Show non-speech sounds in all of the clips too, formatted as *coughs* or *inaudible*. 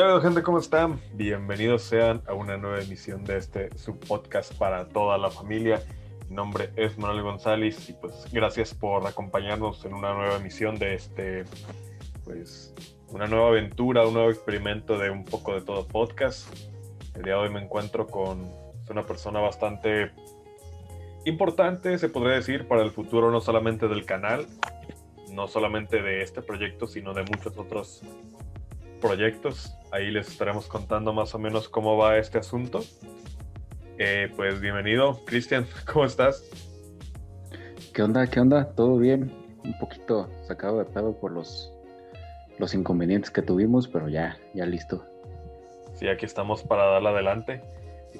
¿Qué gente? ¿Cómo están? Bienvenidos sean a una nueva emisión de este subpodcast para toda la familia. Mi nombre es Manuel González y pues gracias por acompañarnos en una nueva emisión de este, pues, una nueva aventura, un nuevo experimento de un poco de todo podcast. El día de hoy me encuentro con una persona bastante importante, se podría decir, para el futuro no solamente del canal, no solamente de este proyecto, sino de muchos otros proyectos. Ahí les estaremos contando más o menos cómo va este asunto. Eh, pues bienvenido, Cristian, *laughs* ¿cómo estás? ¿Qué onda? ¿Qué onda? ¿Todo bien? Un poquito sacado de pedo por los, los inconvenientes que tuvimos, pero ya, ya listo. Sí, aquí estamos para darle adelante.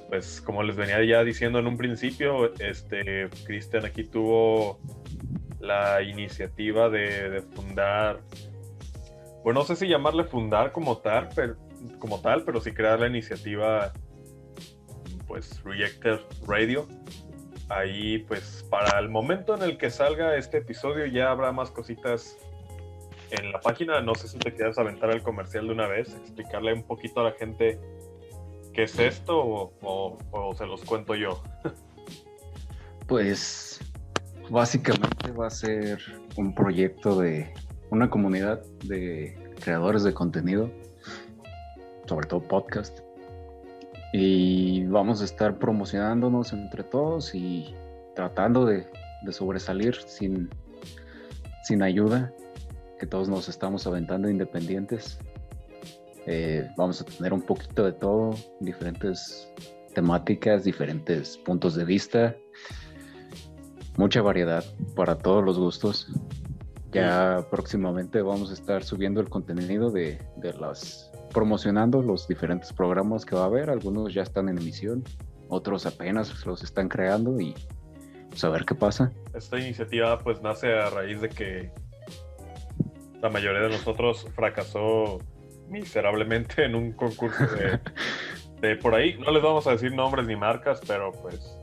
Pues como les venía ya diciendo en un principio, este Cristian aquí tuvo la iniciativa de, de fundar pues no sé si llamarle fundar como tal, pero, como tal, pero sí crear la iniciativa, pues Rejected Radio. Ahí, pues para el momento en el que salga este episodio ya habrá más cositas en la página. No sé si te quieres aventar el comercial de una vez, explicarle un poquito a la gente qué es esto o se los cuento yo. *laughs* pues básicamente va a ser un proyecto de una comunidad de creadores de contenido, sobre todo podcast. Y vamos a estar promocionándonos entre todos y tratando de, sobresalir sin, sin ayuda, que todos nos estamos aventando independientes. Eh, vamos a tener un poquito de todo, diferentes temáticas, diferentes puntos de vista, mucha variedad para todos los gustos. Ya próximamente vamos a estar subiendo el contenido de, las promocionando los diferentes programas que va a haber. Algunos ya están en emisión, otros apenas los están creando y pues, a ver qué pasa. Esta iniciativa pues nace a raíz de que la mayoría de nosotros fracasó miserablemente en un concurso de, *laughs* de por ahí. No les vamos a decir nombres ni marcas, pero pues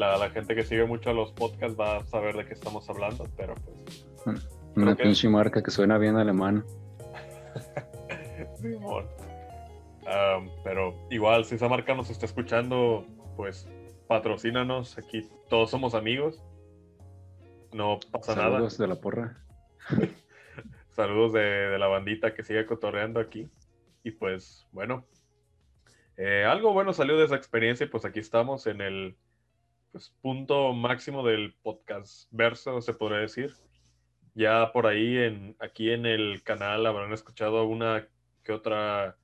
la, gente que sigue mucho los podcasts va a saber de qué estamos hablando, pero pues. Una pinche marca que suena bien alemán. *laughs* pero igual, si esa marca nos está escuchando, pues patrocínanos. Aquí todos somos amigos. No pasa nada. Saludos de la porra. *laughs* Saludos de, la bandita que sigue cotorreando aquí. Y pues, bueno. Eh, algo bueno salió de esa experiencia y pues aquí estamos en el pues, punto máximo del podcast verso, se podría decir. Ya por ahí, en, aquí en el canal, habrán escuchado una que otra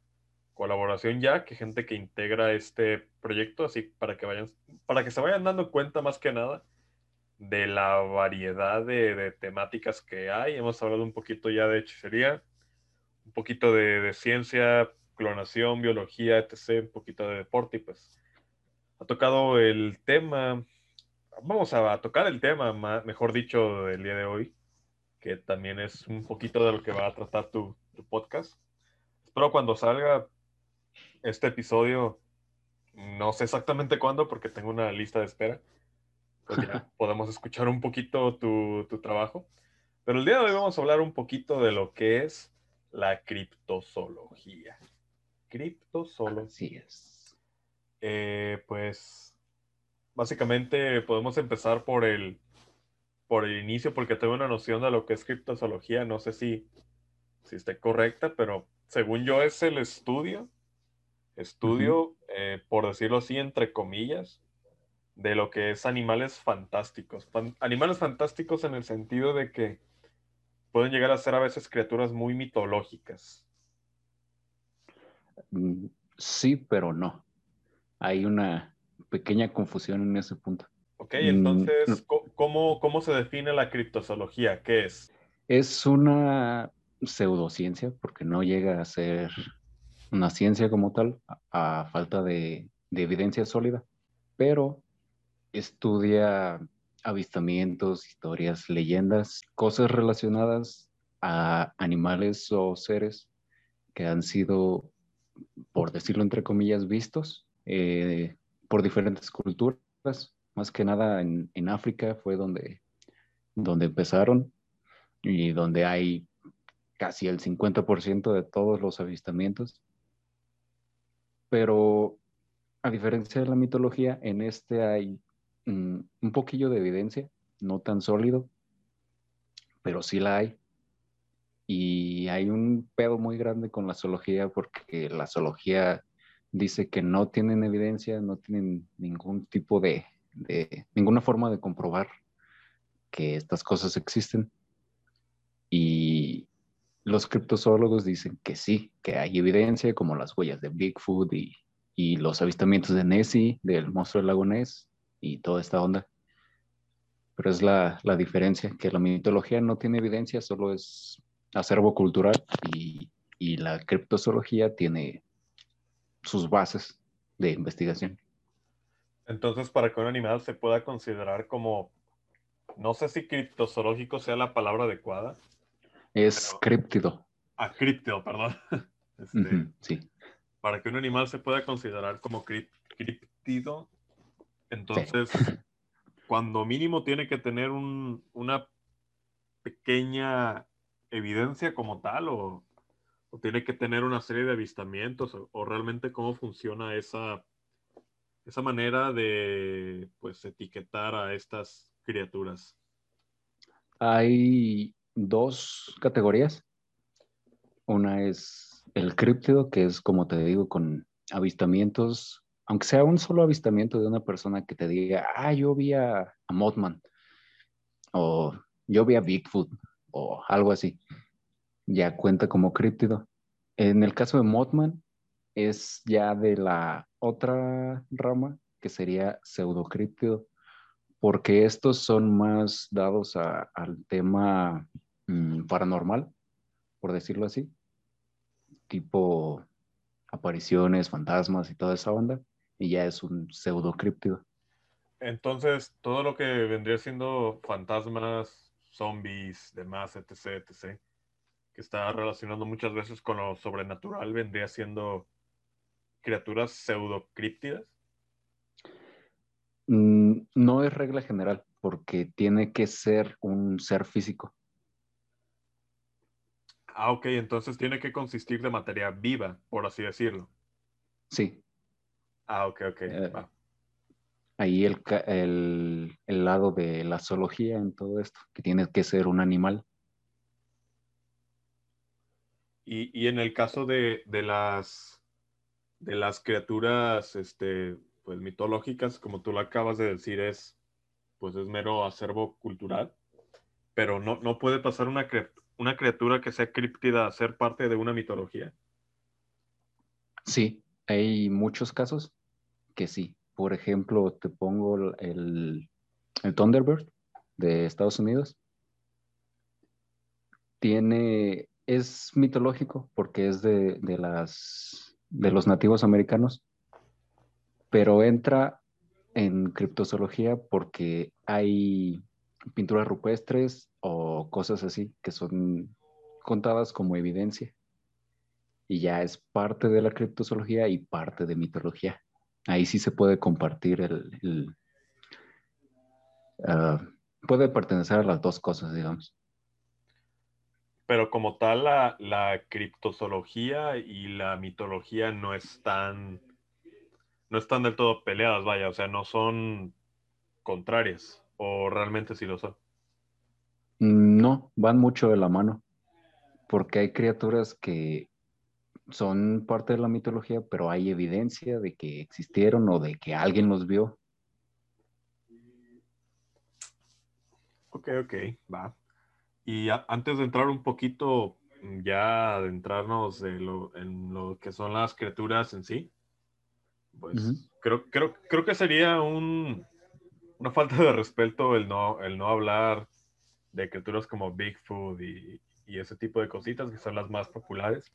colaboración ya, que gente que integra este proyecto, así para que vayan, para que se vayan dando cuenta más que nada de la variedad de, temáticas que hay. Hemos hablado un poquito ya de hechicería, un poquito de, de ciencia, clonación, biología, etc., un poquito de deporte y pues ha tocado el tema, vamos a tocar el tema, mejor dicho, del día de hoy, que también es un poquito de lo que va a tratar tu, podcast. Espero cuando salga este episodio, no sé exactamente cuándo, porque tengo una lista de espera, pues *laughs* ya podemos escuchar un poquito tu, tu trabajo. Pero el día de hoy vamos a hablar un poquito de lo que es la criptozoología. Criptozoología. Así es. Eh, pues básicamente podemos empezar por el, por el inicio porque tengo una noción de lo que es criptozoología. No sé si, si esté correcta, pero según yo es el estudio, estudio, eh, por decirlo así, entre comillas, de lo que es animales fantásticos. animales fantásticos en el sentido de que pueden llegar a ser a veces criaturas muy mitológicas. Mm, sí, pero no hay una pequeña confusión en ese punto. Ok, entonces, mm, ¿cómo, ¿cómo se define la criptozoología? ¿Qué es? Es una pseudociencia, porque no llega a ser una ciencia como tal, a, falta de, de, evidencia sólida, pero estudia avistamientos, historias, leyendas, cosas relacionadas a animales o seres que han sido, por decirlo entre comillas, vistos eh, por diferentes culturas, más que nada en, África fue donde, donde empezaron y donde hay casi el 50% de todos los avistamientos. Pero a diferencia de la mitología, en este hay mm, un poquillo de evidencia, no tan sólido, pero sí la hay. Y hay un pedo muy grande con la zoología porque la zoología dice que no tienen evidencia, no tienen ningún tipo de, ninguna forma de comprobar que estas cosas existen. Y los criptozoólogos dicen que sí, que hay evidencia, como las huellas de Bigfoot y, y los avistamientos de Nessie, del monstruo del lago Ness y toda esta onda. Pero es la, la diferencia, que la mitología no tiene evidencia, solo es acervo cultural y, y la criptozoología tiene sus bases de investigación. Entonces, para que un animal se pueda considerar como, no sé si criptozoológico sea la palabra adecuada. Es críptido. Ah, críptido, perdón. *laughs* Este, sí. Para que un animal se pueda considerar como críptido, entonces, *laughs* cuando mínimo tiene que tener un, una pequeña evidencia como tal o, tiene que tener una serie de avistamientos o, o, realmente cómo funciona esa, esa manera de pues etiquetar a estas criaturas. Hay dos categorías. Una es el críptido, que es como te digo, con avistamientos, aunque sea un solo avistamiento de una persona que te diga, ah, yo vi a, a Mothman, o yo vi a Bigfoot, o algo así, ya cuenta como críptido. En el caso de Mothman, es ya de la otra rama, que sería pseudocríptido, porque estos son más dados a, al tema mmm, paranormal, por decirlo así, tipo apariciones, fantasmas y toda esa onda, y ya es un pseudocríptido. Entonces, todo lo que vendría siendo fantasmas, zombies, demás, etc., etc., que está relacionando muchas veces con lo sobrenatural, vendría siendo criaturas pseudocríptidas. Mm, no es regla general, porque tiene que ser un ser físico. Ah, ok, entonces tiene que consistir de materia viva, por así decirlo. Sí. Ah, ok, ok. Eh, ahí el, el, el, lado de la zoología en todo esto, que tiene que ser un animal. Y, y en el caso de, de, las, de las criaturas este, pues, mitológicas, como tú lo acabas de decir, es, pues, es mero acervo cultural, pero no, no puede pasar una una criatura que sea críptida a ser parte de una mitología? Sí, hay muchos casos que sí. Por ejemplo, te pongo el, el Thunderbird de Estados Unidos. Tiene, es mitológico porque es de, de, las, de los nativos americanos, pero entra en criptozoología porque hay pinturas rupestres o cosas así que son contadas como evidencia. Y ya es parte de la criptozoología y parte de mitología. Ahí sí se puede compartir el... uh, puede pertenecer a las dos cosas, digamos. Pero como tal, la, la criptozoología y la mitología no están, no están del todo peleadas, vaya, o sea, no son contrarias, o realmente sí lo son. No, van mucho de la mano, porque hay criaturas que son parte de la mitología, pero hay evidencia de que existieron o de que alguien los vio. Ok, ok, va. Y a, antes de entrar un poquito, ya adentrarnos de lo, en lo que son las criaturas en sí, pues uh -huh. creo, creo, creo que sería un, una falta de respeto el no, el no hablar de criaturas como Bigfoot y, y, ese tipo de cositas que son las más populares.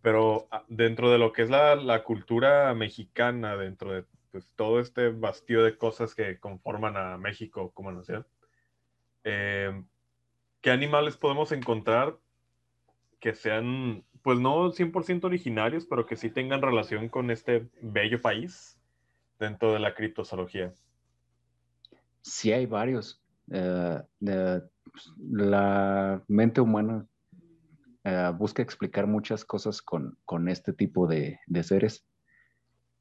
Pero ah, dentro de lo que es la, la cultura mexicana, dentro de pues, todo este bastío de cosas que conforman a México como nación, eh, ¿qué animales podemos encontrar que sean, pues no 100% originarios, pero que sí tengan relación con este bello país dentro de la criptozoología? Sí hay varios. Uh, uh, la mente humana eh, busca explicar muchas cosas con, con este tipo de, de, seres.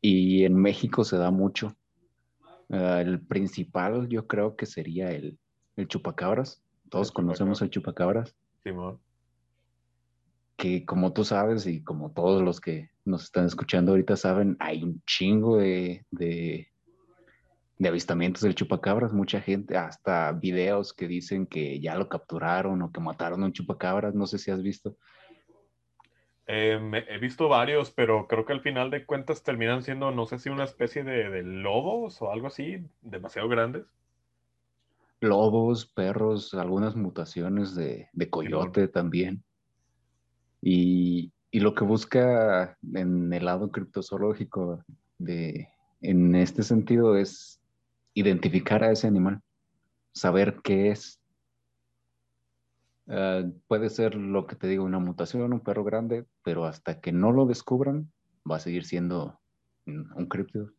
Y en México se da mucho. El principal yo creo que sería el, el chupacabras. Todos conocemos el chupacabras. Simón. Que como tú sabes y como todos los que nos están escuchando ahorita saben, hay un chingo de, de, de avistamientos del chupacabras. Mucha gente, hasta videos que dicen que ya lo capturaron o que mataron a un chupacabras. No sé si has visto. Eh, me, he visto varios, pero creo que al final de cuentas terminan siendo, no sé si una especie de, de lobos o algo así, demasiado grandes. Lobos, perros, algunas mutaciones de, de coyote también. Y, y, lo que busca en el lado criptozoológico de, en este sentido es identificar a ese animal, saber qué es. Uh, puede ser lo que te digo, una mutación, un perro grande, pero hasta que no lo descubran, va a seguir siendo un críptido.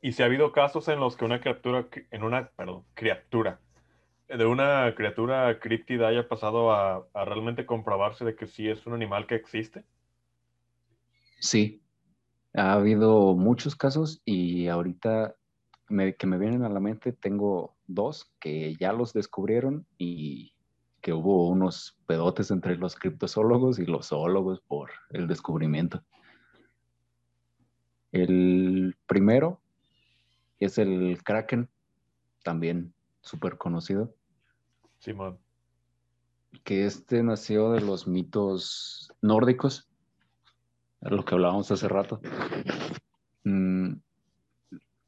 Y si ha habido casos en los que una criatura, en una, perdón, criatura, de una criatura críptida haya pasado a, a realmente comprobarse de que sí es un animal que existe. Sí, ha habido muchos casos y ahorita que me vienen a la mente tengo dos que ya los descubrieron y que hubo unos pedotes entre los criptozoólogos y los zoólogos por el descubrimiento. El primero es el Kraken, también súper conocido. Simón. Que este nació de los mitos nórdicos lo que hablábamos hace rato. Mm,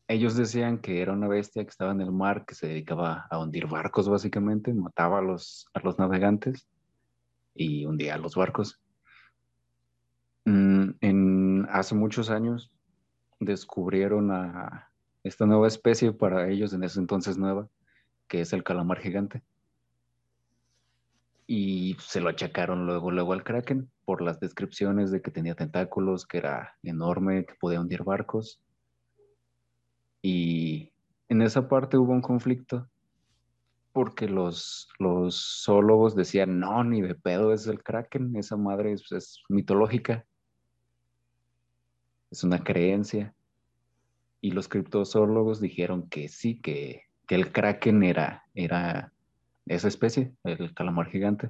ellos decían que era una bestia que estaba en el mar, que se dedicaba a hundir barcos básicamente, mataba a los, a los navegantes y hundía a los barcos. Mm, en, hace muchos años descubrieron a esta nueva especie para ellos en ese entonces nueva, que es el calamar gigante y se lo achacaron luego, luego al Kraken por las descripciones de que tenía tentáculos, que era enorme, que podía hundir barcos. Y en esa parte hubo un conflicto porque los, los zoólogos decían, no, ni de pedo es el Kraken, esa madre es, es mitológica, es una creencia. Y los criptozoólogos dijeron que sí, que, que el Kraken era, era esa especie, el calamar gigante.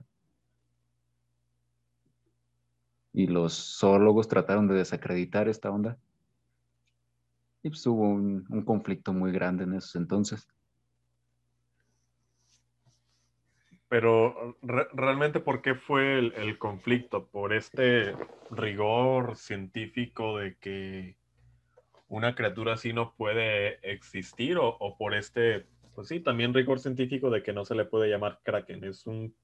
Y los zoólogos trataron de desacreditar esta onda. Y pues hubo un, conflicto muy grande en esos entonces. Pero re realmente, ¿por qué fue el, conflicto? ¿Por este rigor científico de que una criatura así no puede existir? ¿O, o por este pues sí, también rigor científico de que no se le puede llamar kraken, es un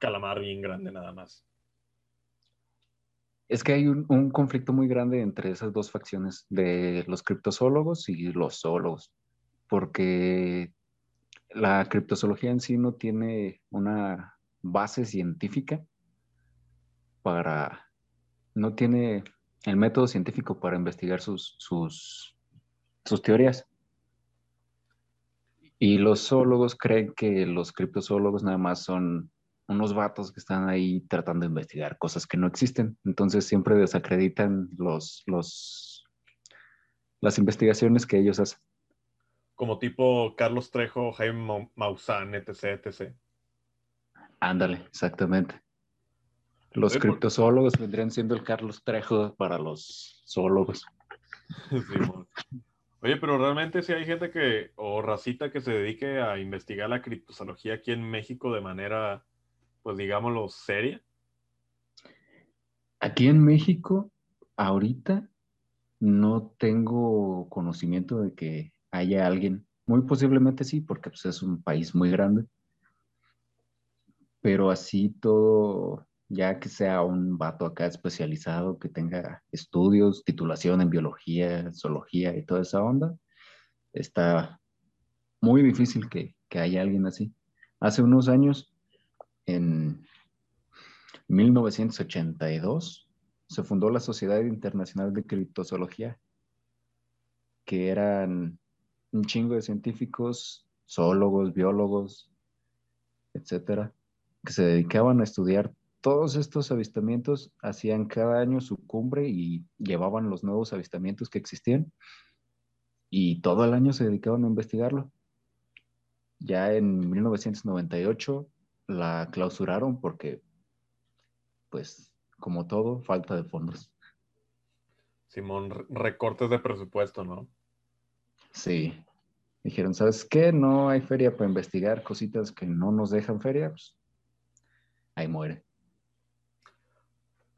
calamar bien grande nada más. Es que hay un, un, conflicto muy grande entre esas dos facciones de los criptozoólogos y los zoólogos, porque la criptozoología en sí no tiene una base científica para, no tiene el método científico para investigar sus, sus, sus teorías. Y los zoólogos creen que los criptozoólogos nada más son unos vatos que están ahí tratando de investigar cosas que no existen. Entonces siempre desacreditan los, los, las investigaciones que ellos hacen. Como tipo Carlos Trejo, Jaime Maussan, etc, etc. Ándale, exactamente. Los criptozoólogos vendrían siendo el Carlos Trejo para los zoólogos. *laughs* Sí, Oye, pero realmente si hay gente que, o racita que se dedique a investigar la criptozoología aquí en México de manera, pues digámoslo, seria. Aquí en México, ahorita, no tengo conocimiento de que haya alguien. Muy posiblemente sí, porque pues, es un país muy grande. Pero así todo ya que sea un vato acá especializado, que tenga estudios, titulación en biología, zoología y toda esa onda, está muy difícil que, que haya alguien así. Hace unos años, en 1982, se fundó la Sociedad Internacional de Criptozoología, que eran un chingo de científicos, zoólogos, biólogos, etcétera, que se dedicaban a estudiar todos estos avistamientos, hacían cada año su cumbre y llevaban los nuevos avistamientos que existían y todo el año se dedicaban a investigarlo. Ya en 1998 la clausuraron porque, pues, como todo, falta de fondos. Simón, recortes de presupuesto, ¿no? Sí. Dijeron, ¿sabes qué? No hay feria para investigar cositas que no nos dejan feria. Pues, ahí muere.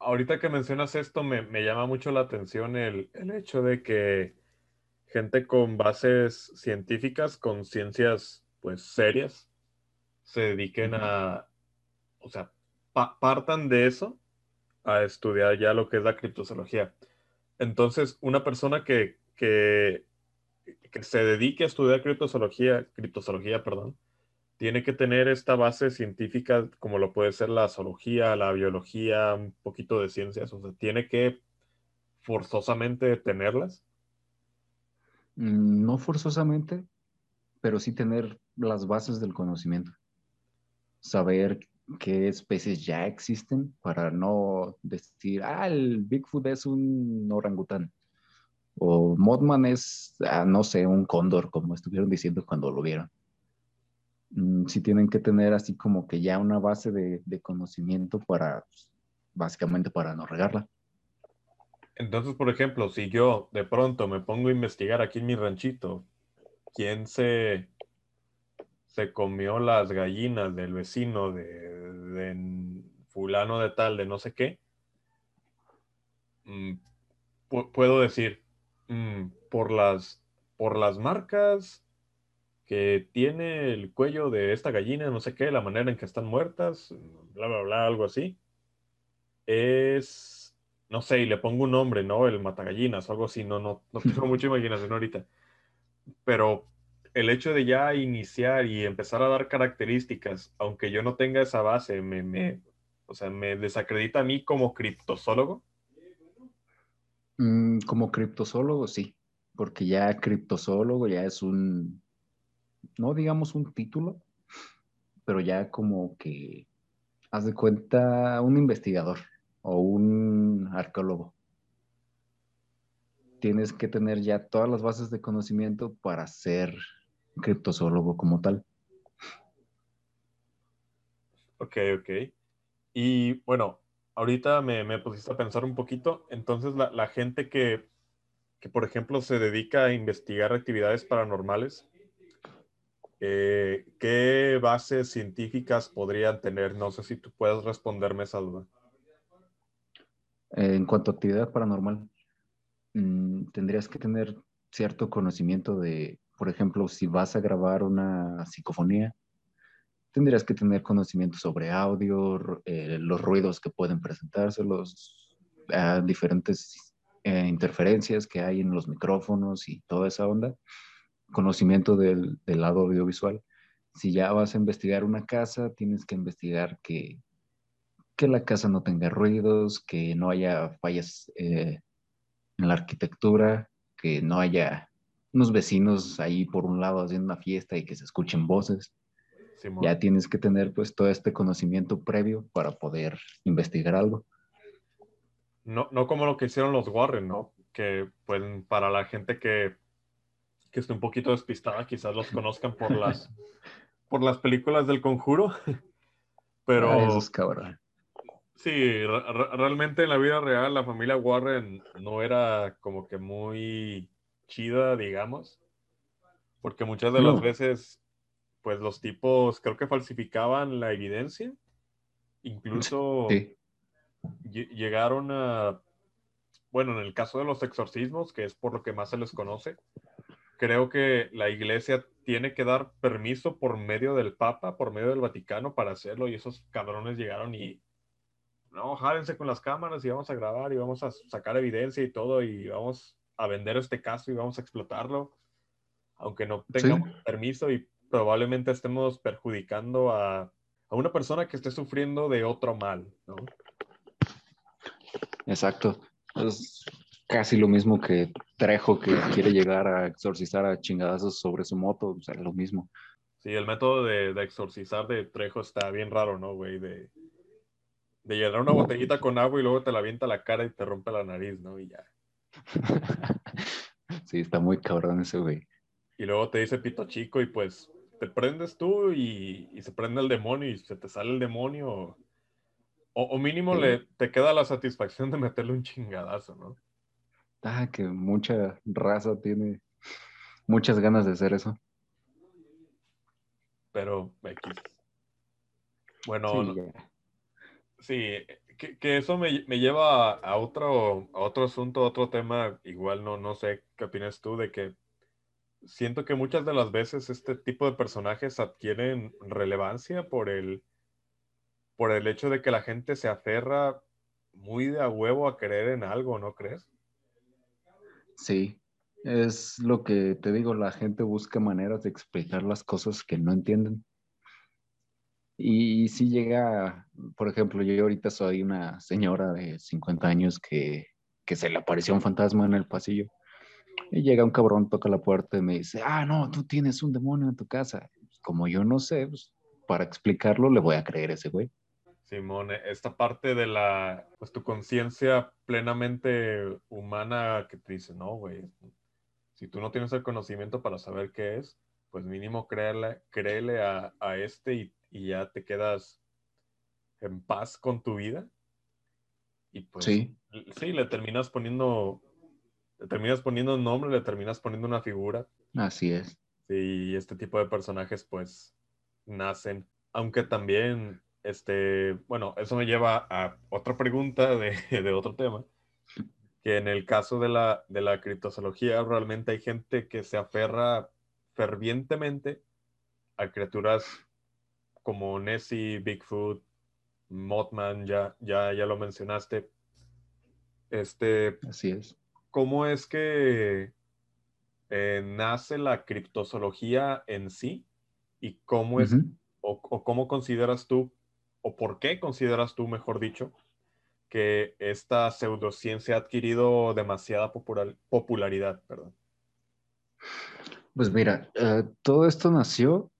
Ahorita que mencionas esto, me, llama mucho la atención el, el, hecho de que gente con bases científicas, con ciencias pues serias, se dediquen a, o sea, partan de eso a estudiar ya lo que es la criptozoología. Entonces, una persona que, que, que se dedique a estudiar criptozoología, criptozoología, perdón, tiene que tener esta base científica como lo puede ser la zoología, la biología, un poquito de ciencias, o sea, tiene que forzosamente tenerlas. Mm, no forzosamente, pero sí tener las bases del conocimiento. Saber qué especies ya existen para no decir, ah, el Bigfoot es un orangután. O Mothman es, ah, no sé, un cóndor, como estuvieron diciendo cuando lo vieron. Mm, sí tienen que tener así como que ya una base de, conocimiento para, pues, básicamente para no regarla. Entonces, por ejemplo, si yo de pronto me pongo a investigar aquí en mi ranchito, ¿quién se, se comió las gallinas del vecino de, fulano de tal, de no sé qué? Mm, puedo decir, mm, por, las, por las marcas que tiene el cuello de esta gallina, no sé qué, la manera en que están muertas, bla, bla, bla, algo así, es no sé, y le pongo un nombre, ¿no? El matagallinas o algo así, no, no, no tengo *laughs* mucha imaginación ahorita. Pero el hecho de ya iniciar y empezar a dar características, aunque yo no tenga esa base, me, me o sea, me desacredita a mí como criptozoólogo. Mm, como criptozoólogo, sí, porque ya criptozoólogo ya es un, no digamos un título, pero ya como que, haz de cuenta, un investigador o un arqueólogo. Tienes que tener ya todas las bases de conocimiento para ser criptozoólogo como tal. Ok, ok. Y bueno, ahorita me, pusiste a pensar un poquito. Entonces, la, gente que, que, por ejemplo, se dedica a investigar actividades paranormales, eh, ¿qué bases científicas podrían tener? No sé si tú puedes responderme esa duda en cuanto a actividad paranormal, mm, tendrías que tener cierto conocimiento de, por ejemplo, si vas a grabar una psicofonía, tendrías que tener conocimiento sobre audio, eh, los ruidos que pueden presentarse, los ah, diferentes eh, interferencias que hay en los micrófonos y toda esa onda, conocimiento del, del lado audiovisual. Si ya vas a investigar una casa, tienes que investigar que que la casa no tenga ruidos, que no haya fallas eh, en la arquitectura, que no haya unos vecinos ahí por un lado haciendo una fiesta y que se escuchen voces. ya tienes que tener pues todo este conocimiento previo para poder investigar algo. No, no como lo que hicieron los Warren, ¿no? Que pues para la gente que, que esté un poquito despistada, quizás los conozcan por *laughs* las, por las películas del conjuro. *laughs* Pero... Ah, eso es cabrón. Sí, realmente en la vida real la familia Warren no era como que muy chida, digamos, porque muchas de las veces, pues los tipos creo que falsificaban la evidencia, incluso llegaron a, bueno, en el caso de los exorcismos, que es por lo que más se les conoce, creo que la iglesia tiene que dar permiso por medio del Papa, por medio del Vaticano para hacerlo, y esos cabrones llegaron y no, jádense con las cámaras y vamos a grabar y vamos a sacar evidencia y todo y vamos a vender este caso y vamos a explotarlo, aunque no tengamos permiso y probablemente estemos perjudicando a, a, una persona que esté sufriendo de otro mal, ¿no? Exacto. Es casi lo mismo que Trejo que quiere llegar a exorcizar a chingadazos sobre su moto, o sea, lo mismo. Sí, el método de, de exorcizar de Trejo está bien raro, ¿no, güey? De, de llenar una botellita con agua y luego te la avienta la cara y te rompe la nariz, ¿no? Y ya. *laughs* sí, está muy cabrón ese güey. Y luego te dice pito chico y pues te prendes tú y, y se prende el demonio y se te sale el demonio. O, o mínimo le, te queda la satisfacción de meterle un chingadazo, ¿no? Ah, que mucha raza tiene muchas ganas de hacer eso. Pero X. Bueno, sí, sí que, que, eso me, me lleva a, otro, a otro asunto, a otro tema. Igual no, no sé qué opinas tú de que siento que muchas de las veces este tipo de personajes adquieren relevancia por el, por el hecho de que la gente se aferra muy de a huevo a creer en algo, ¿no crees? Sí, es lo que te digo, la gente busca maneras de explicar las cosas que no entienden. Y si llega, por ejemplo, yo ahorita soy una señora de 50 años que, que se le apareció un fantasma en el pasillo. Y llega un cabrón, toca la puerta y me dice, ah, no, tú tienes un demonio en tu casa. Como yo no sé, pues, para explicarlo le voy a creer a ese güey. Simón, esta parte de la, pues tu conciencia plenamente humana que te dice, no, güey, si tú no tienes el conocimiento para saber qué es, pues mínimo créele, créele a, a este y, y, ya te quedas en paz con tu vida. Y pues sí, sí le terminas poniendo, le terminas poniendo un nombre, le terminas poniendo una figura. Así es. Y este tipo de personajes pues nacen, aunque también este, bueno, eso me lleva a otra pregunta de, *laughs* de, otro tema, que en el caso de la, de la criptozoología realmente hay gente que se aferra fervientemente a criaturas como Nessie, Bigfoot, Mothman, ya, ya, ya lo mencionaste. Este, Así es. ¿Cómo es que eh, nace la criptozoología en sí? ¿Y cómo es, uh -huh. o, o cómo consideras tú o por qué consideras tú, mejor dicho, que esta pseudociencia ha adquirido demasiada popular, popularidad? Perdón. Pues mira, uh, todo esto nació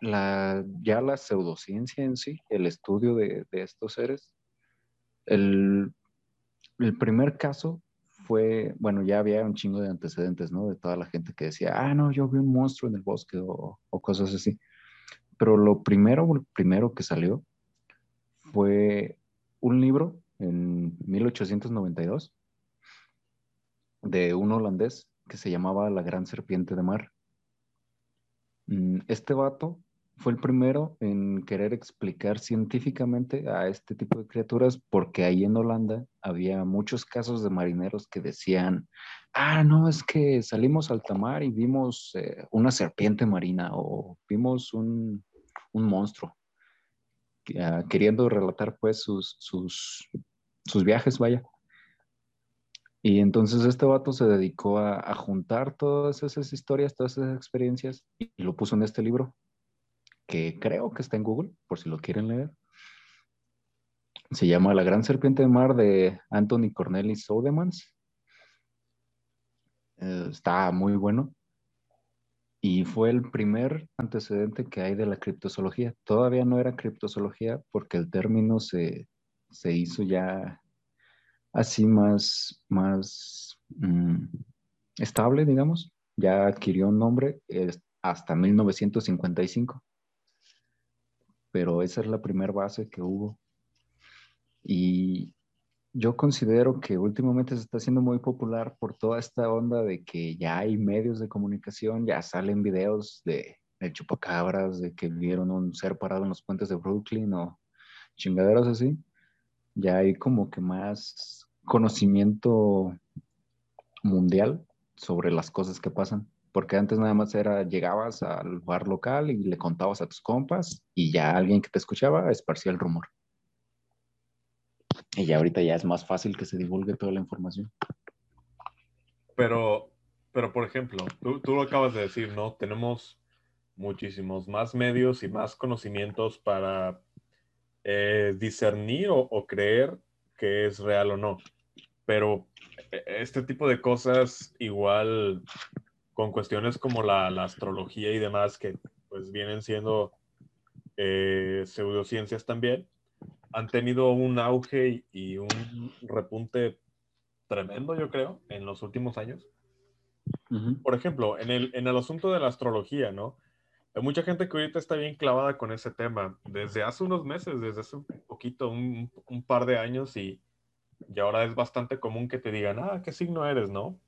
la, ya la pseudociencia en sí, el estudio de, estos seres. El, primer caso fue, bueno, ya había un chingo de antecedentes, ¿no? De toda la gente que decía, ah, no, yo vi un monstruo en el bosque o cosas así. Pero lo primero, primero que salió fue un libro en 1892 de un holandés que se llamaba La Gran Serpiente de Mar. Mm, este vato fue el primero en querer explicar científicamente a este tipo de criaturas porque ahí en Holanda había muchos casos de marineros que decían, ah, no, es que salimos al tamar y vimos eh, una serpiente marina o vimos un, un monstruo, uh, queriendo relatar pues sus, sus, sus viajes, vaya. Y entonces este vato se dedicó a, juntar todas esas historias, todas esas experiencias y lo puso en este libro, que creo que está en Google, por si lo quieren leer. Se llama La Gran Serpiente de Mar de Anthony Cornelis Soudemans. Eh, está muy bueno. Y fue el primer antecedente que hay de la criptozoología. Todavía no era criptozoología porque el término se, se hizo ya así más, más mmm, estable, digamos. Ya adquirió un nombre hasta 1955 pero esa es la primera base que hubo. Y yo considero que últimamente se está haciendo muy popular por toda esta onda de que ya hay medios de comunicación, ya salen videos de, de chupacabras, de que vieron un ser parado en los puentes de Brooklyn o chingaderas así. Ya hay como que más conocimiento mundial sobre las cosas que pasan porque antes nada más era, llegabas al bar local y le contabas a tus compas y ya alguien que te escuchaba esparcía el rumor. Y ya ahorita ya es más fácil que se divulgue toda la información. Pero, pero por ejemplo, tú, lo acabas de decir, ¿no? Tenemos muchísimos más medios y más conocimientos para eh, discernir o, o creer que es real o no. Pero este tipo de cosas igual con cuestiones como la, astrología y demás, que pues vienen siendo eh, pseudociencias también, han tenido un auge y un repunte tremendo, yo creo, en los últimos años. Por ejemplo, en el, en el asunto de la astrología, ¿no? Hay mucha gente que ahorita está bien clavada con ese tema, desde hace unos meses, desde hace un poquito, un, un par de años, y, y, ahora es bastante común que te digan, ah, ¿qué signo eres, no?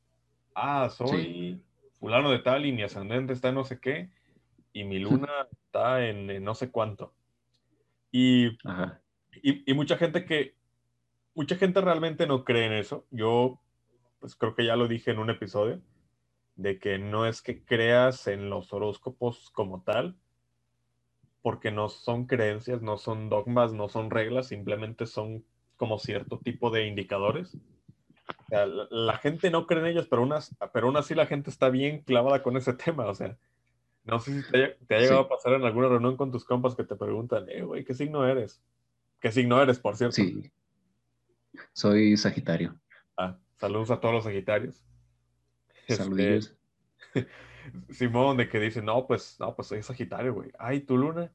Ah, soy fulano de tal y mi ascendente está en no sé qué, y mi luna está en, no sé cuánto. Y, y, y, mucha gente que, mucha gente realmente no cree en eso. Yo, pues creo que ya lo dije en un episodio, de que no es que creas en los horóscopos como tal, porque no son creencias, no son dogmas, no son reglas, simplemente son como cierto tipo de indicadores. La, gente no cree en ellos, pero, unas, pero aún así la gente está bien clavada con ese *laughs* tema. O sea, no sé si te, ha llegado a pasar en alguna reunión con tus compas que te preguntan, eh, güey, ¿qué signo eres? ¿Qué signo eres, por cierto? Sí. Soy Sagitario. Ah, saludos a todos los Sagitarios. Saludos. Este, *laughs* Simón, de que dice, no, pues, no, pues soy Sagitario, güey. Ay, ¿tu luna?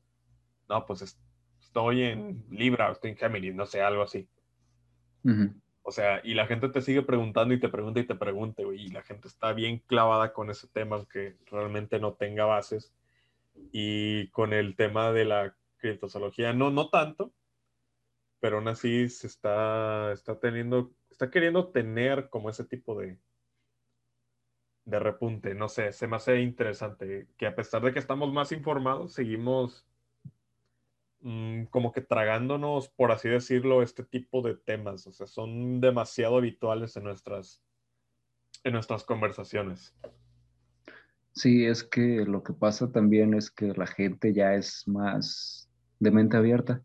No, pues estoy en Libra, estoy en Géminis, no sé, algo así. O sea, y la gente te sigue preguntando y te pregunta y te pregunta, güey, y la gente está bien clavada con ese tema que realmente no tenga bases. Y con el tema de la criptozoología, no, no tanto, pero aún así se está, está teniendo, está queriendo tener como ese tipo de, de repunte. No sé, se me hace interesante que a pesar de que estamos más informados, seguimos mm, como que tragándonos, por así decirlo, este tipo de temas. O sea, son demasiado habituales en nuestras, en nuestras conversaciones. Sí, es que lo que pasa también es que la gente ya es más de mente abierta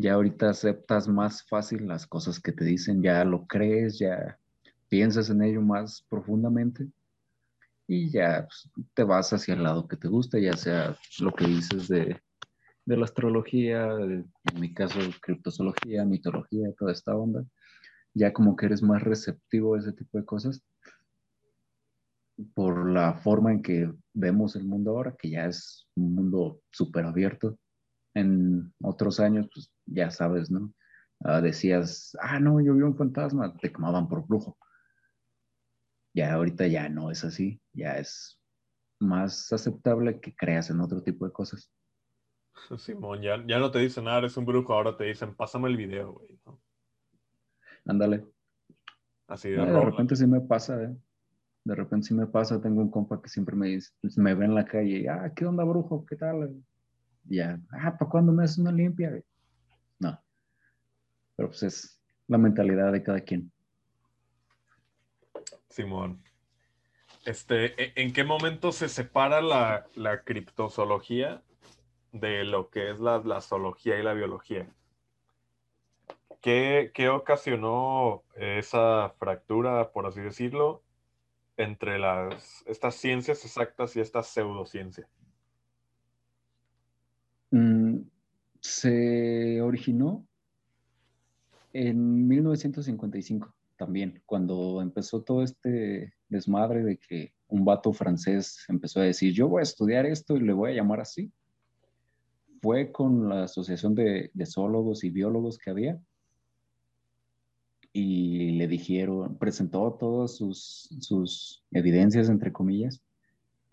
ya ahorita aceptas más fácil las cosas que te dicen, ya lo crees, ya piensas en ello más profundamente y ya pues, te vas hacia el lado que te gusta, ya sea lo que dices de, la astrología, en mi caso criptozoología, mitología, toda esta onda, ya como que eres más receptivo a ese tipo de cosas por la forma en que vemos el mundo ahora, que ya es un mundo súper abierto. En otros años, pues ya sabes, ¿no? Ah, decías, ah, no, yo vi un fantasma, te quemaban por brujo. Ya ahorita ya no es así, ya es más aceptable que creas en otro tipo de cosas. *laughs* Simón, ya, ya no te dicen nada, eres un brujo, ahora te dicen, pásame el video, güey. Ándale. Así de, de repente sí me pasa, ¿eh? De repente sí me pasa, tengo un compa que siempre me dice, me ve en la calle, ah, ¿qué onda, brujo? ¿Qué tal? Y ya, ah, ¿para cuándo me haces una limpia? Güey? No. Pero pues es la mentalidad de cada quien. Simón. Este, ¿e-, ¿en qué momento se separa la, la criptozoología de lo que es la, la zoología y la biología? ¿Qué, ¿Qué, ocasionó esa fractura, por así decirlo, entre las, estas ciencias exactas y esta pseudociencia? Mm, se originó en 1955 también, cuando empezó todo este desmadre de que un vato francés empezó a decir, yo voy a estudiar esto y le voy a llamar así. Fue con la asociación de, zoólogos y biólogos que había y le dijeron, presentó todas sus, sus evidencias, entre comillas,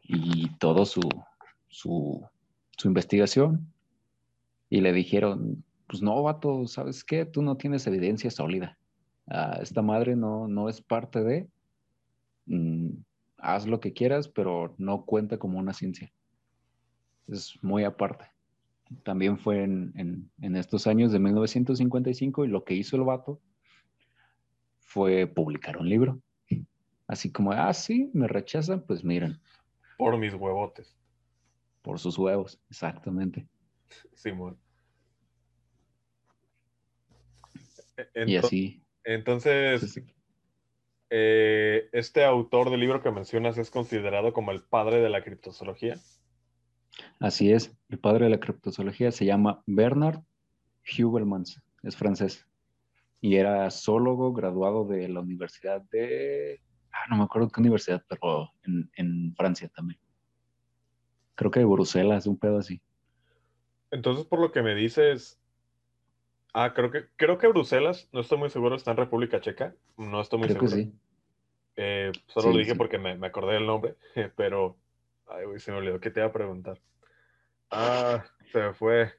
y todo su, su, su investigación y le dijeron, pues no, vato, ¿sabes qué? Tú no tienes evidencia sólida. Ah, esta madre no, no es parte de, mm, haz lo que quieras, pero no cuenta como una ciencia. Es muy aparte. También fue en, en estos años de 1955 y lo que hizo el vato fue publicar un libro. Así como, ah, sí, me rechazan, pues miren. Por mis huevotes. Por sus huevos, exactamente. Simón. y así. Entonces, eh, este autor del libro que mencionas es considerado como el padre de la criptozoología. Así es, el padre de la criptozoología se llama Bernard Hubelmans, es francés y era zoólogo graduado de la Universidad de... ah, no me acuerdo qué universidad, pero en, en Francia también. Creo que de Bruselas, un pedo así. Entonces, por lo que me dices, ah, creo que, creo que Bruselas, no estoy muy seguro, está en República Checa, no estoy muy Creo seguro. que sí. Eh, solo lo dije sí. porque me, me acordé del nombre, *laughs* pero, ay, güey, se me olvidó que te iba a preguntar. Ah, se me fue,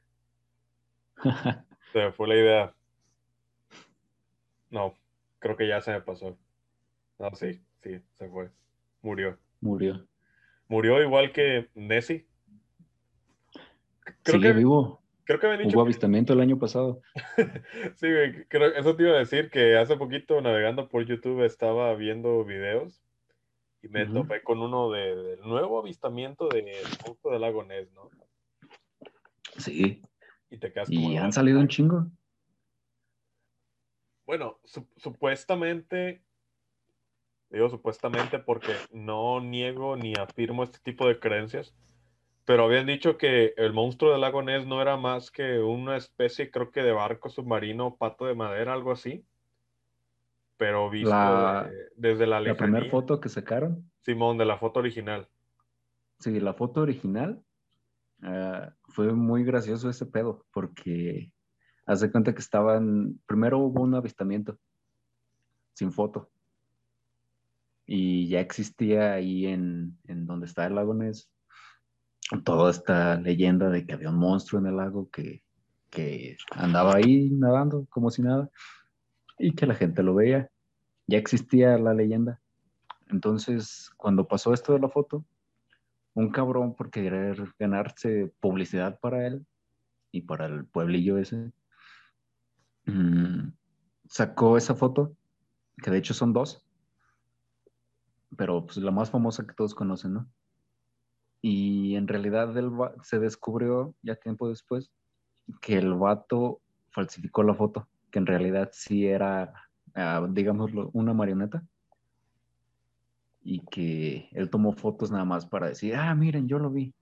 *laughs* se me fue la idea. No, creo que ya se me pasó. No, sí, sí, se fue. Murió. Murió. Murió igual que Nessie. Creo Sigue que, vivo. creo que habían dicho Hubo que- avistamiento el año pasado. *laughs* Sí, creo, eso te iba a decir que hace poquito navegando por YouTube estaba viendo videos y me topé con uno de- del nuevo avistamiento del monstruo del lago Ness, ¿no? Sí. Y te quedas como... Y han salido un chingo. Bueno, su- supuestamente, digo supuestamente porque no niego ni afirmo este tipo de creencias, pero habían dicho que el monstruo del lago Ness no era más que una especie, creo que de barco submarino, pato de madera, algo así. Pero visto La- de- desde la La primera lejanía. foto que sacaron, Simón, de la foto original. sí, la foto original, ah, fue muy gracioso ese pedo, porque hace cuenta que estaban, primero hubo un avistamiento sin foto. Y ya existía ahí en, en donde está el lago Ness toda esta leyenda de que había un monstruo en el lago que, que andaba ahí nadando como si nada y que la gente lo veía. Ya existía la leyenda. Entonces, cuando pasó esto de la foto, un cabrón por querer ganarse publicidad para él y para el pueblillo ese, mm, sacó esa foto, que de hecho son dos, pero pues la más famosa que todos conocen, ¿no? Y en realidad se descubrió ya tiempo después que el vato falsificó la foto, que en realidad sí era, ah, digámoslo, una marioneta. Y que él tomó fotos nada más para decir, ah, miren, yo lo vi.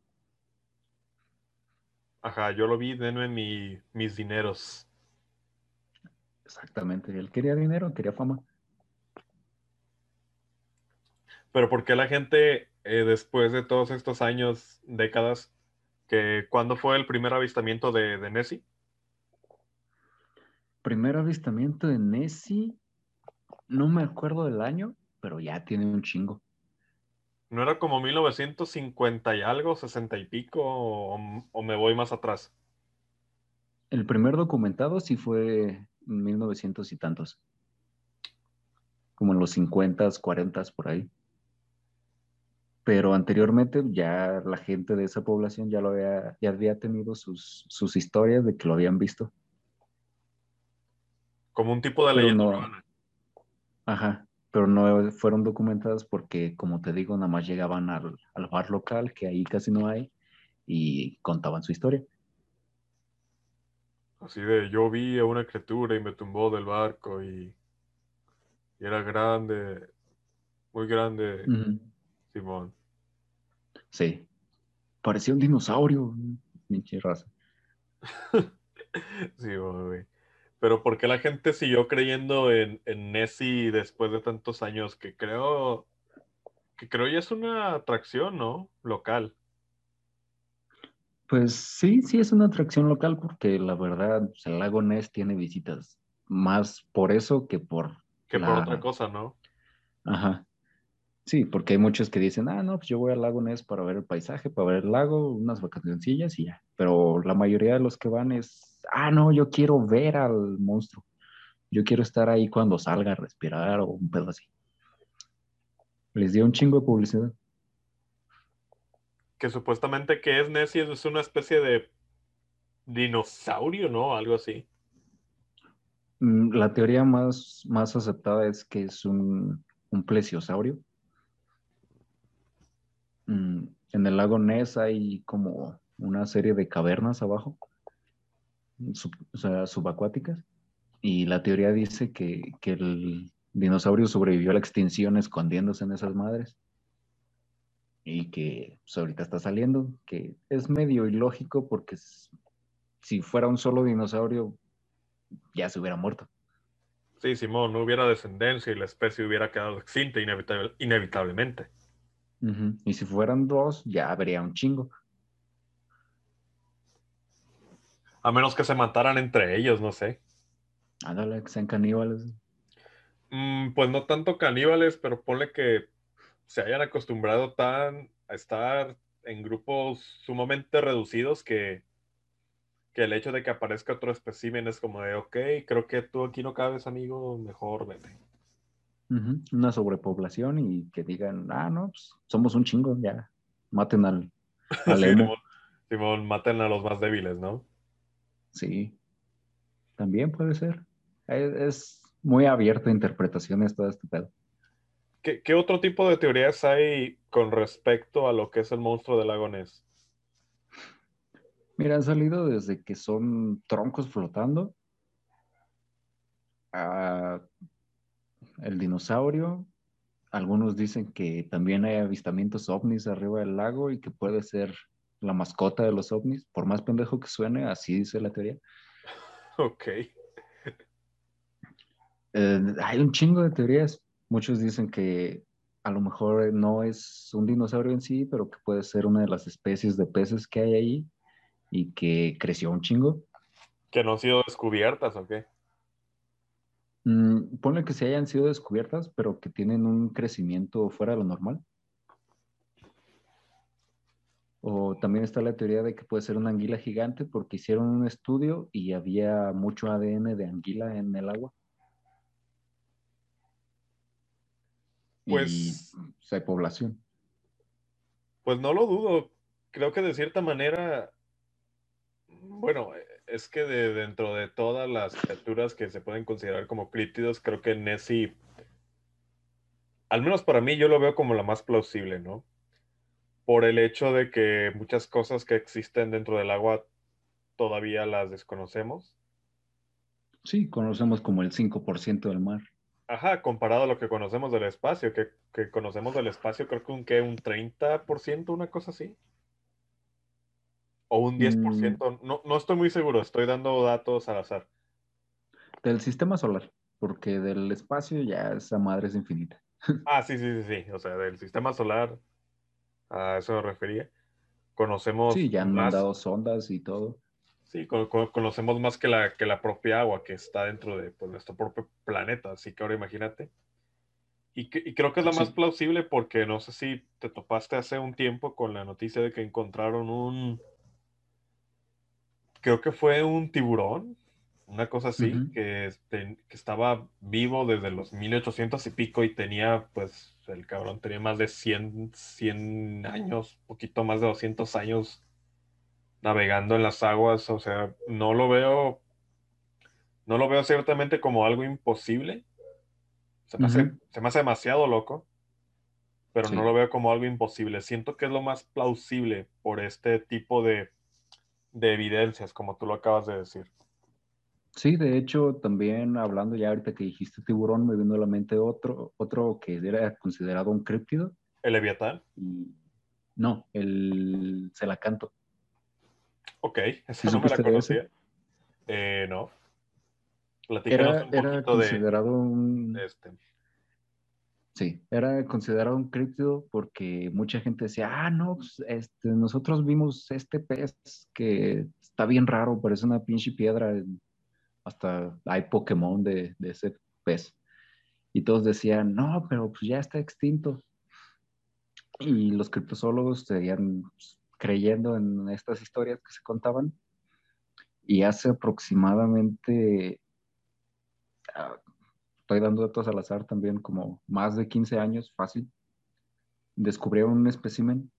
Ajá, yo lo vi, denme mi- mis dineros. Exactamente, él quería dinero, quería fama. Pero ¿por qué la gente, eh, después de todos estos años, décadas, que cuándo fue el primer avistamiento de, de Nessie? Primer avistamiento de Nessie, no me acuerdo del año, pero ya tiene un chingo. ¿No era como 1950 y algo, 60 y pico, o, o me voy más atrás? El primer documentado sí fue en 1900 y tantos. Como en los 50, 40 por ahí. Pero anteriormente ya la gente de esa población ya lo había, ya había tenido sus, sus historias de que lo habían visto. Como un tipo de Pero leyenda no. urbana. Ajá. Pero no fueron documentadas porque, como te digo, nada más llegaban al, al bar local, que ahí casi no hay, y contaban su historia. Así de, yo vi a una criatura y me tumbó del barco y, y era grande, muy grande. Simón. Sí. Parecía un dinosaurio. Pinche raza. *laughs* Sí, güey. Pero ¿por qué la gente siguió creyendo en, en Nessie después de tantos años? Que creo que creo ya es una atracción, ¿no? Local. Pues sí, sí es una atracción local porque la verdad pues, el lago Ness tiene visitas más por eso que por... Que por otra cosa, ¿no? Ajá. Sí, porque hay muchos que dicen, ah, no, pues yo voy al lago Ness para ver el paisaje, para ver el lago, unas vacacioncillas y ya. Pero la mayoría de los que van es, ah, no, yo quiero ver al monstruo. Yo quiero estar ahí cuando salga a respirar o un pedo así. Les dio un chingo de publicidad. Que supuestamente que es Nessie es una especie de dinosaurio, ¿no? Algo así. Mm, La teoría más, más aceptada es que es un, un plesiosaurio. Mm, En el lago Ness hay como una serie de cavernas abajo, o sea, subacuáticas, y la teoría dice que, que el dinosaurio sobrevivió a la extinción escondiéndose en esas madres y que pues, ahorita está saliendo, que es medio ilógico porque si fuera un solo dinosaurio ya se hubiera muerto. Sí, Simón, no hubiera descendencia y la especie hubiera quedado extinta inevitablemente. Y si fueran dos, ya habría un chingo. A menos que se mataran entre ellos, no sé. Ándale, que sean caníbales. Mm, pues no tanto caníbales, pero ponle que se hayan acostumbrado tan a estar en grupos sumamente reducidos que, que el hecho de que aparezca otro espécimen es como de, ok, creo que tú aquí no cabes, amigo, mejor vete. Una sobrepoblación y que digan, ah, no, pues somos un chingo, ya, maten al, *laughs* al Simón, maten a los más débiles, ¿no? Sí, también puede ser. Es, muy abierto a interpretaciones todo este pedo. ¿Qué, otro tipo de teorías hay con respecto a lo que es el monstruo del lago Ness? Mira, han salido desde que son troncos flotando a el dinosaurio. Algunos dicen que también hay avistamientos ovnis arriba del lago y que puede ser la mascota de los ovnis. Por más pendejo que suene, así dice la teoría. *laughs* Ok. Eh, hay un chingo de teorías. Muchos dicen que a lo mejor no es un dinosaurio en sí, pero que puede ser una de las especies de peces que hay ahí y que creció un chingo. ¿Que no han sido descubiertas o qué? Mm, ponle que se hayan sido descubiertas, pero que tienen un crecimiento fuera de lo normal. O también está la teoría de que puede ser una anguila gigante porque hicieron un estudio y había mucho ADN de anguila en el agua. Pues, y hay población. Pues no lo dudo. Creo que de cierta manera, bueno, es que de, dentro de todas las criaturas que se pueden considerar como críptidos, creo que Nessie, al menos para mí, yo lo veo como la más plausible, ¿no? Por el hecho de que muchas cosas que existen dentro del agua todavía las desconocemos. Sí, conocemos como el 5% del mar. Ajá, comparado a lo que conocemos del espacio, que, conocemos del espacio creo que un, ¿qué? un 30%, una cosa así. O un 10%, mm. no, no estoy muy seguro, estoy dando datos al azar. Del sistema solar, porque del espacio ya esa madre es infinita. *laughs* Ah, sí, sí, sí, sí, o sea, del sistema solar, a eso me refería. Conocemos. Sí, ya han mandado sondas y todo. Sí, conocemos más que la, que la propia agua que está dentro de pues, nuestro propio planeta, así que ahora imagínate. Y, creo que es la más plausible porque no sé si te topaste hace un tiempo con la noticia de que encontraron un, creo que fue un tiburón, una cosa así, que, que, estaba vivo desde los 1800 y pico y tenía, pues, el cabrón tenía más de 100, 100 años, poquito más de 200 años navegando en las aguas, o sea, no lo veo, no lo veo ciertamente como algo imposible. Se me, hace, se me hace, demasiado loco, pero no lo veo como algo imposible. Siento que es lo más plausible por este tipo de, de evidencias, como tú lo acabas de decir. Sí, de hecho, también hablando ya ahorita que dijiste tiburón, me vino a la mente otro, otro que era considerado un críptido. ¿El Leviatán? no, el Celacanto. Ok, esa no me la conocía. Eh, no. era, era considerado un... este. Sí, era considerado un críptido porque mucha gente decía, ah, no, pues, este, nosotros vimos este pez que está bien raro, parece una pinche piedra. Hasta hay Pokémon de, de ese pez. Y todos decían, no, pero pues ya está extinto. Y los criptozoólogos seguían pues, creyendo en estas historias que se contaban. Y hace aproximadamente, ah, estoy dando datos al azar también, como más de 15 años, fácil, descubrieron un espécimen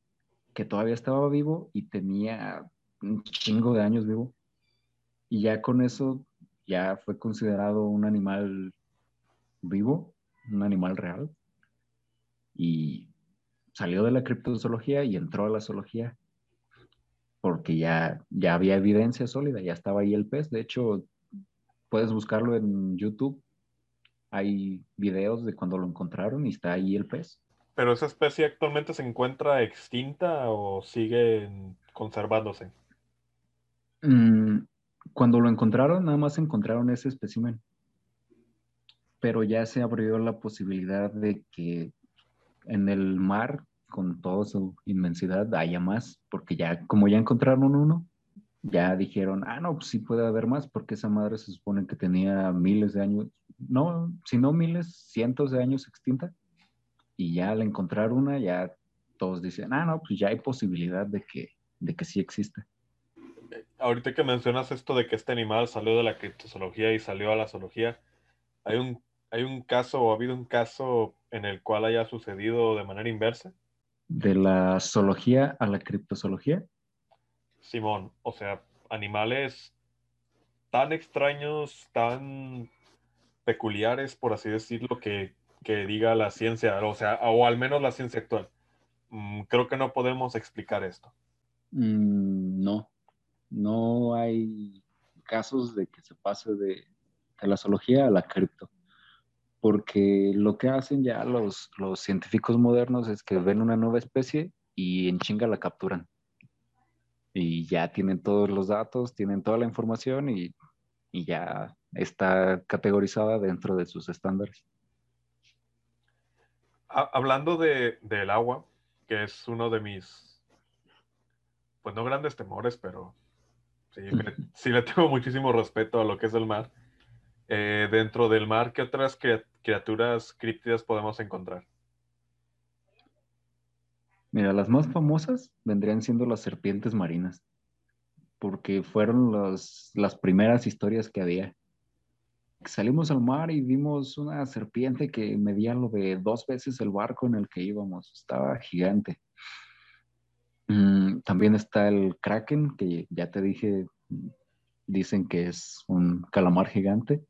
que todavía estaba vivo y tenía un chingo de años vivo. Y ya con eso ya fue considerado un animal vivo, un animal real. Y salió de la criptozoología y entró a la zoología porque ya, ya había evidencia sólida, ya estaba ahí el pez. De hecho, puedes buscarlo en YouTube. Hay videos de cuando lo encontraron y está ahí el pez. ¿Pero esa especie actualmente se encuentra extinta o sigue conservándose? Mm, cuando lo encontraron, nada más encontraron ese espécimen. pero ya se abrió la posibilidad de que en el mar, con toda su inmensidad, haya más, porque ya, como ya encontraron uno, ya dijeron, ah, no, pues sí puede haber más, porque esa madre se supone que tenía miles de años, no, si no miles, cientos de años extinta, y ya al encontrar una, ya todos dicen, ah, no, pues ya hay posibilidad de que, de que sí exista. Ahorita que mencionas esto de que este animal salió de la criptozoología y salió a la zoología, ¿hay un, hay un caso o ha habido un caso en el cual haya sucedido de manera inversa? ¿De la zoología a la criptozoología? Simón, o sea, animales tan extraños, tan peculiares, por así decirlo, que, diga la ciencia, o sea, o al menos la ciencia actual. Mm, creo que no podemos explicar esto. Mm, no, no hay casos de que se pase de, la zoología a la cripto. Porque lo que hacen ya los, los científicos modernos es que ven una nueva especie y en chinga la capturan y ya tienen todos los datos, tienen toda la información y, ya está categorizada dentro de sus estándares. Hablando de, del agua, que es uno de mis, pues no grandes temores, pero sí, le tengo muchísimo respeto a lo que es el mar. Eh, dentro del mar, ¿qué otras criaturas críptidas podemos encontrar? Mira, las más famosas vendrían siendo las serpientes marinas, porque fueron las primeras historias que había. Salimos al mar y vimos una serpiente que medía lo de dos veces el barco en el que íbamos. Estaba gigante. Mm, también está el kraken, que ya te dije, dicen que es un calamar gigante.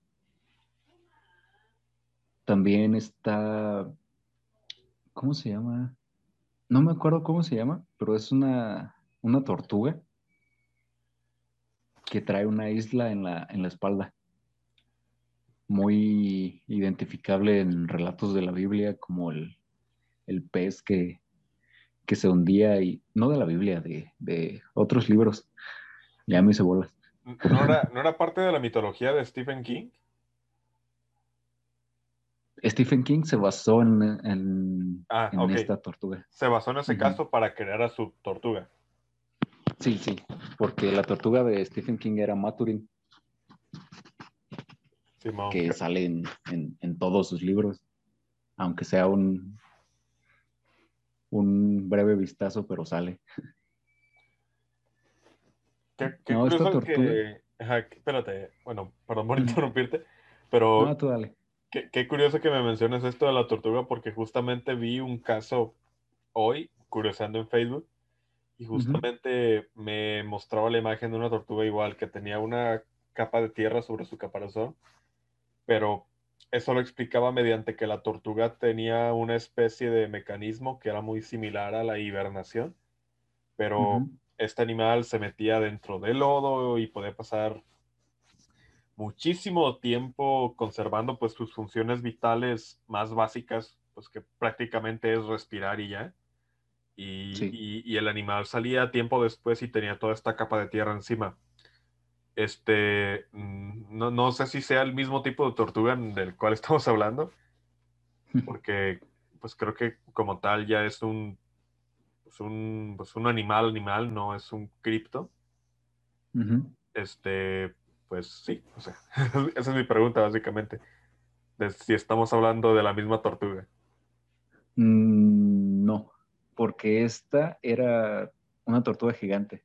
También está, ¿cómo se llama? No me acuerdo cómo se llama, pero es una, tortuga que trae una isla en la, en la espalda. Muy identificable en relatos de la Biblia como el, pez que, se hundía y no de la Biblia, de, otros libros. Ya me hice bolas. ¿No era, ¿No era parte de la mitología de Stephen King? Stephen King se basó en, ah, esta tortuga. Se basó en ese caso para crear a su tortuga. Sí, sí, porque la tortuga de Stephen King era Maturin. que sale en, todos sus libros, aunque sea un, un breve vistazo, pero sale. ¿Qué, no, esta tortuga... espérate, bueno, perdón por interrumpirte, pero... No, tú dale Qué, curioso que me menciones esto de la tortuga porque justamente vi un caso hoy, curiosando en Facebook, y justamente me mostraba la imagen de una tortuga igual que tenía una capa de tierra sobre su caparazón, pero eso lo explicaba mediante que la tortuga tenía una especie de mecanismo que era muy similar a la hibernación, pero este animal se metía dentro del lodo y podía pasar muchísimo tiempo conservando pues sus funciones vitales más básicas, pues que prácticamente es respirar y ya. Y, el animal salía tiempo después y tenía toda esta capa de tierra encima. Este, mm, no, sé si sea el mismo tipo de tortuga del cual *laughs* estamos hablando, porque pues creo que como tal ya es un, pues un, pues un animal animal, no es un cripto. Este, pues sí, o sea, *laughs* esa es mi pregunta básicamente, de si estamos hablando de la misma tortuga. Mm, no, porque esta era una tortuga gigante.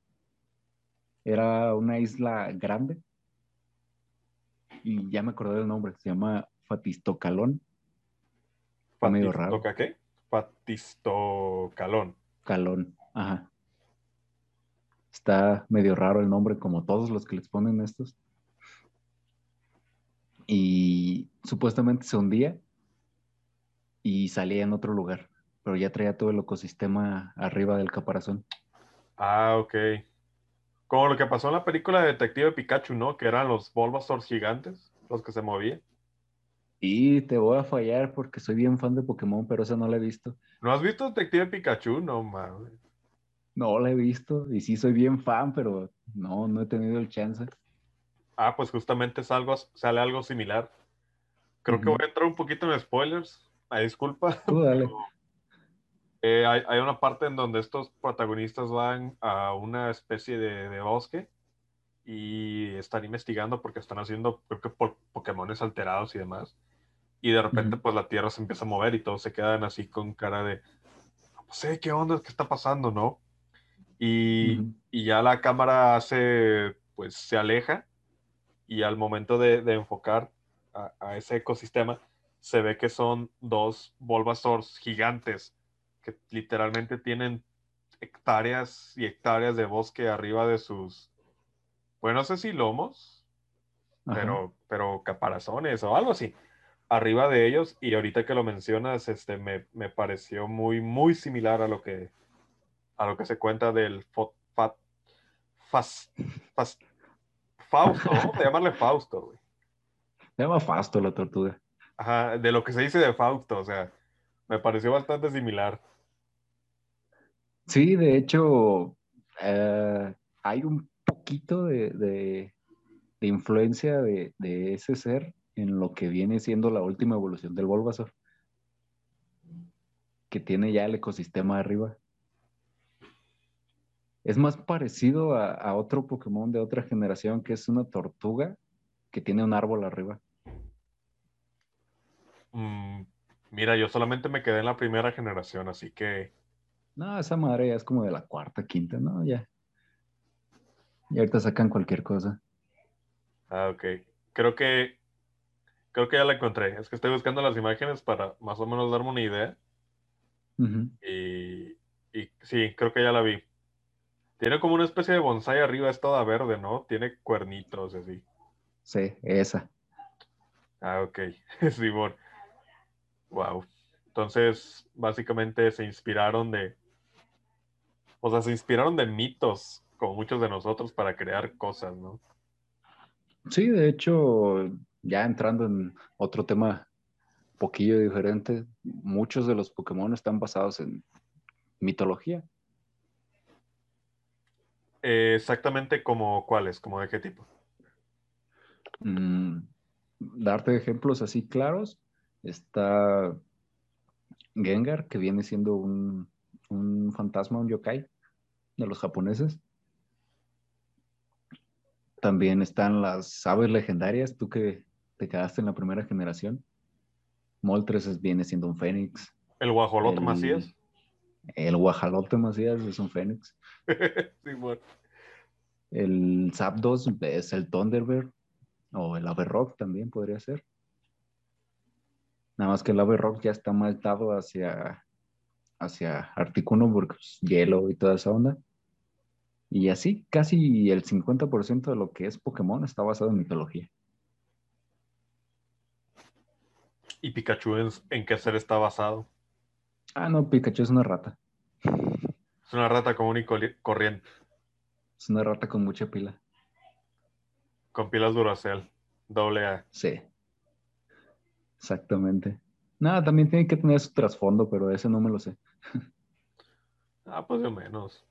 Era una isla grande. Y ya me acordé del nombre, se llama Fatistocalón. Raro. qué? Fatistocalón. Calón, ajá. Está medio raro el nombre, como todos los que les ponen estos y supuestamente se hundía y salía en otro lugar, pero ya traía todo el ecosistema arriba del caparazón. Ah, ok. Como lo que pasó en la película de Detective Pikachu, ¿no? Que eran los Bulbasaur gigantes, los que se movían. Y te voy a fallar porque soy bien fan de Pokémon, pero esa no la he visto. ¿No has visto Detective Pikachu? No, mames. No la he visto y sí soy bien fan, pero no, no he tenido el chance. Ah, pues justamente sale algo similar. creo que voy a entrar un poquito en spoilers. Ay, disculpa. *laughs* Dale. pero, eh, hay, hay una parte en donde estos protagonistas van a una especie de, de bosque y están investigando porque están haciendo, creo que por Pokémones alterados y demás. Y de repente, Ujú. pues la tierra se empieza a mover y todos se quedan así con cara de, no sé, ¿qué onda? ¿Qué está pasando, no? Y, Ujú. y ya la cámara hace, pues se aleja y al momento de, de enfocar a, a ese ecosistema, se ve que son dos Bulbasaurs gigantes que literalmente tienen hectáreas y hectáreas de bosque arriba de sus, bueno, no sé si lomos, Ajá. pero, pero caparazones o algo así, arriba de ellos. Y ahorita que lo mencionas, este, me, me pareció muy, muy similar a lo que, a lo que se cuenta del fo- fa- fas- fas- Fausto, vamos a llamarle Fausto, güey. Se llama Fasto la tortuga. Ajá, de lo que se dice de Fausto, o sea, me pareció bastante similar. Sí, de hecho, eh, hay un poquito de, de- de influencia de, de ese ser en lo que viene siendo la última evolución del Bulbasaur, que tiene ya el ecosistema arriba. Es más parecido a, a otro Pokémon de otra generación que es una tortuga que tiene un árbol arriba. Mm, mira, yo solamente me quedé en la primera generación, así que No, esa madre ya es como de la cuarta, quinta, ¿no? Ya. Y ahorita sacan cualquier cosa. Ah, ok. Creo que creo que ya la encontré. Es que estoy buscando las imágenes para más o menos darme una idea. Y, y sí, creo que ya la vi. Tiene como una especie de bonsai arriba, es toda verde, ¿no? Tiene cuernitos así. Sí, esa. Ah, ok. *laughs* Simón. Wow. Entonces, básicamente se inspiraron de. O sea, se inspiraron de mitos, como muchos de nosotros, para crear cosas, ¿no? Sí, de hecho, ya entrando en otro tema poquillo diferente, muchos de los Pokémon están basados en mitología. Eh, exactamente como cuáles, como de qué tipo. Mm, darte ejemplos así claros, está Gengar, que viene siendo un, un fantasma, un yokai de los japoneses. También están las aves legendarias, tú que te quedaste en la primera generación. Moltres es- viene siendo un fénix. El guajolote Macías. El guajalote Macías es un fénix. El Zapdos es el Thunderbird. O el Averrock también podría ser. Nada más que el Averrock ya está más dado hacia, hacia Articuno porque pues, hielo y toda esa onda. Y así, casi el 50% de lo que es Pokémon está basado en mitología. ¿Y Pikachu en, en qué ser está basado? Ah, no, Pikachu es una rata. Es una rata común y corriente, Es una rata con mucha pila. con pilas Duracell, doble A. Sí. Exactamente. Nada, también tiene que tener su trasfondo, pero ese no me lo sé. Ah, pues de menos.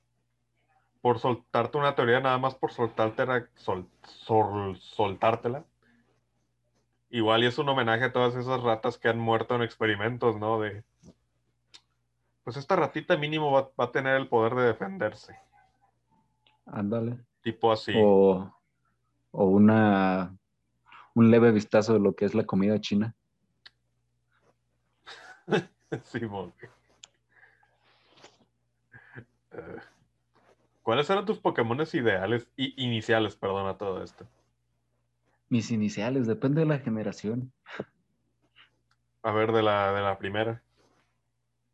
Por soltarte una teoría, nada más por soltártela, sol- sol- soltártela. Igual y es un homenaje a todas esas ratas que han muerto en experimentos, ¿no? De. Pues esta ratita mínimo va, va a tener el poder de defenderse. Ándale. Tipo así. O, o una un leve vistazo de lo que es la comida china. *laughs* Simón. Eh, ¿Cuáles eran tus Pokémones ideales iniciales, perdón, a todo esto? Mis iniciales, depende de la generación. A ver, de la, de la primera.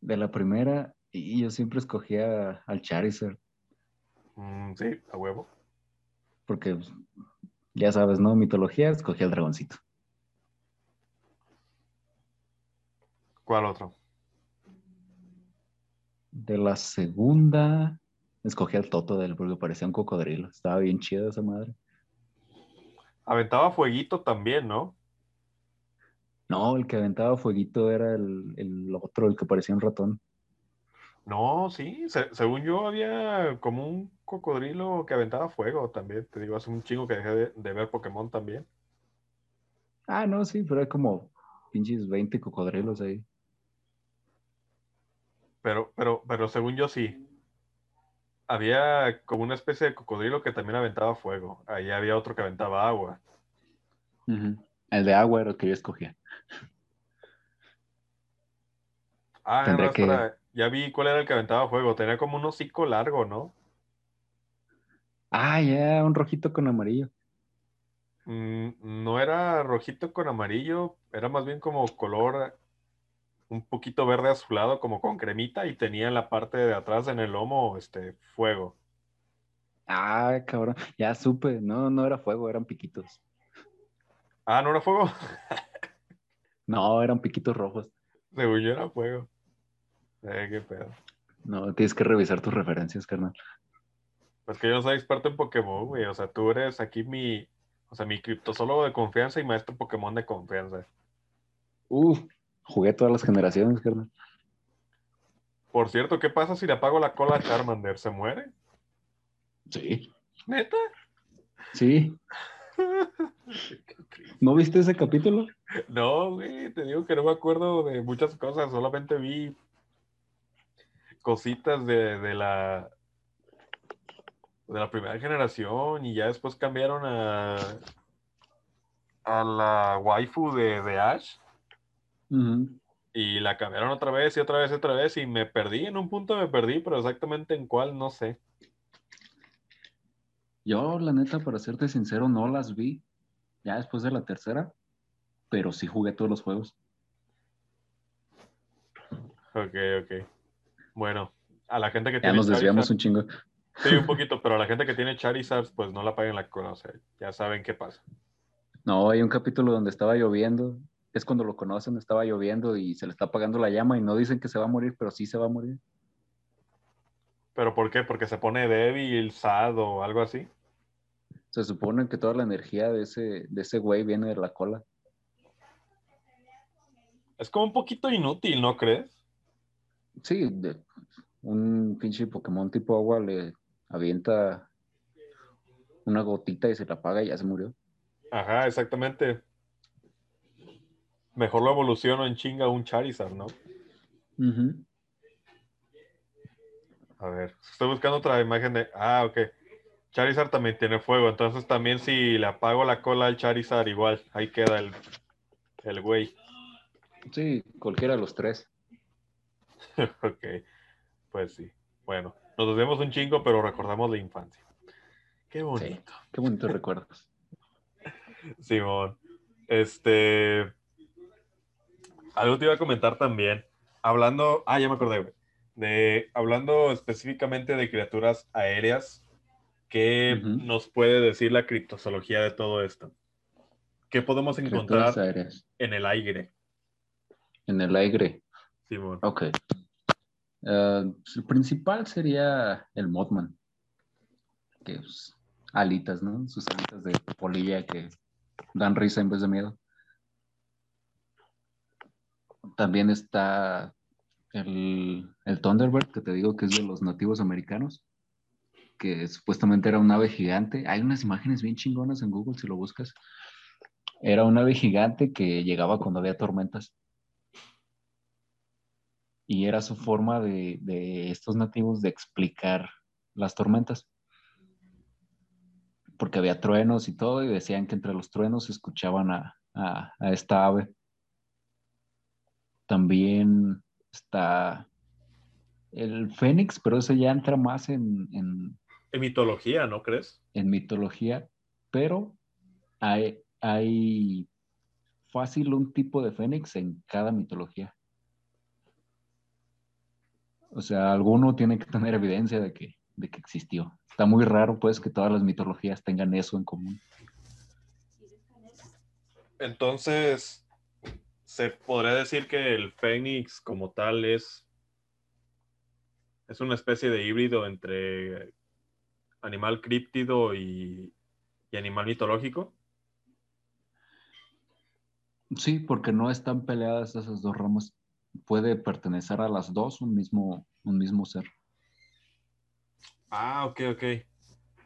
De la primera, y yo siempre escogía al Charizard, Mm, sí, a huevo. porque pues, ya sabes, ¿no? Mitología, escogí al dragoncito. ¿Cuál otro? De la segunda, escogí al Totodile porque parecía un cocodrilo. Estaba bien chida esa madre. Aventaba fueguito también, ¿no? No, el que aventaba fueguito era el, el otro, el que parecía un ratón. No, sí, se- según yo había como un cocodrilo que aventaba fuego también. Te digo, hace un chingo que dejé de, de ver Pokémon también. Ah, no, sí, pero era como pinches 20 cocodrilos ahí. Pero, pero, pero según yo sí. Había como una especie de cocodrilo que también aventaba fuego. Ahí había otro que aventaba agua. El de agua era el que yo escogía. Ah, que... ya vi cuál era el que aventaba fuego. Tenía como un hocico largo, ¿no? Ah, ya, un rojito con amarillo. Mm, no era rojito con amarillo, era más bien como color un poquito verde azulado, como con cremita, y tenía en la parte de atrás en el lomo este fuego. Ah, cabrón, ya supe, no, no era fuego, eran piquitos. Ah, ¿no era fuego? *laughs* no, eran piquitos rojos. Según yo era fuego. Eh, qué pedo. No, tienes que revisar tus referencias, carnal. Pues que yo no soy experto en Pokémon, güey. O sea, tú eres aquí mi, o sea, mi criptosólogo de confianza y maestro Pokémon de confianza. Uf, jugué todas las generaciones, carnal. Por cierto, ¿qué pasa si le apago la cola a Charmander? ¿Se muere? Sí. ¿Neta? Sí. ¿No viste ese capítulo? No, güey, te digo que no me acuerdo de muchas cosas, solamente vi cositas de, de la de la primera generación y ya después cambiaron a, a la waifu de, de Ash. Y la cambiaron otra vez y otra vez y otra vez y me perdí, en un punto me perdí, pero exactamente en cuál no sé. Yo, la neta, para serte sincero, no las vi ya después de la tercera, pero sí jugué todos los juegos. Ok, ok. Bueno, a la gente que ya nos desviamos un chingo. Sí, un *laughs* poquito, pero a la gente que tiene Charizard, pues no la paguen la cola, ya saben qué pasa. No, hay un capítulo donde estaba lloviendo, es cuando lo conocen, estaba lloviendo y se le está apagando la llama y no dicen que se va a morir, pero sí se va a morir. ¿Pero por qué? ¿Porque se pone débil, sad o algo así? Se supone que toda la energía de ese, de ese güey viene de la cola. Es como un poquito inútil, ¿no crees? Sí, un pinche Pokémon tipo agua le avienta una gotita y se la apaga y ya se murió. Ajá, exactamente. Mejor lo evoluciono en chinga un Charizard, ¿no? A ver, estoy buscando otra imagen de. Ah, ok. Charizard también tiene fuego, entonces también si le apago la cola al Charizard, igual, ahí queda el, el güey. Sí, cualquiera de los tres. *laughs* ok, pues sí. Bueno, nos vemos un chingo, pero recordamos la infancia. Qué bonito. qué bonitos recuerdos. *laughs* Simón. Este. Algo te iba a comentar también. Hablando. Ah, ya me acordé, güey. De, hablando específicamente de criaturas aéreas, ¿qué nos puede decir la criptozoología de todo esto? ¿Qué podemos encontrar en el aire? En el aire. Simón. Ok. Eh, el principal sería el Mothman, que es alitas, ¿no? Sus alitas de polilla que dan risa en vez de miedo. También está el, el Thunderbird, que te digo que es de los nativos americanos, que supuestamente era un ave gigante. Hay unas imágenes bien chingonas en Google si lo buscas. Era un ave gigante que llegaba cuando había tormentas y era su forma de, estos nativos de explicar las tormentas. Porque había truenos y todo, y decían que entre los truenos escuchaban a, esta ave. También está el Fénix, pero ese ya entra más en, en mitología, ¿no crees? En mitología, pero hay, hay fácil un tipo de Fénix en cada mitología. O sea, alguno tiene que tener evidencia de que, de que existió. Está muy raro, pues, que todas las mitologías tengan eso en común. Entonces, se podría decir que el Fénix como tal es, es una especie de híbrido entre animal críptido y, y animal mitológico. Sí, porque no están peleadas esas dos ramas puede pertenecer a las dos un mismo, un mismo ser. Ah, ok, ok.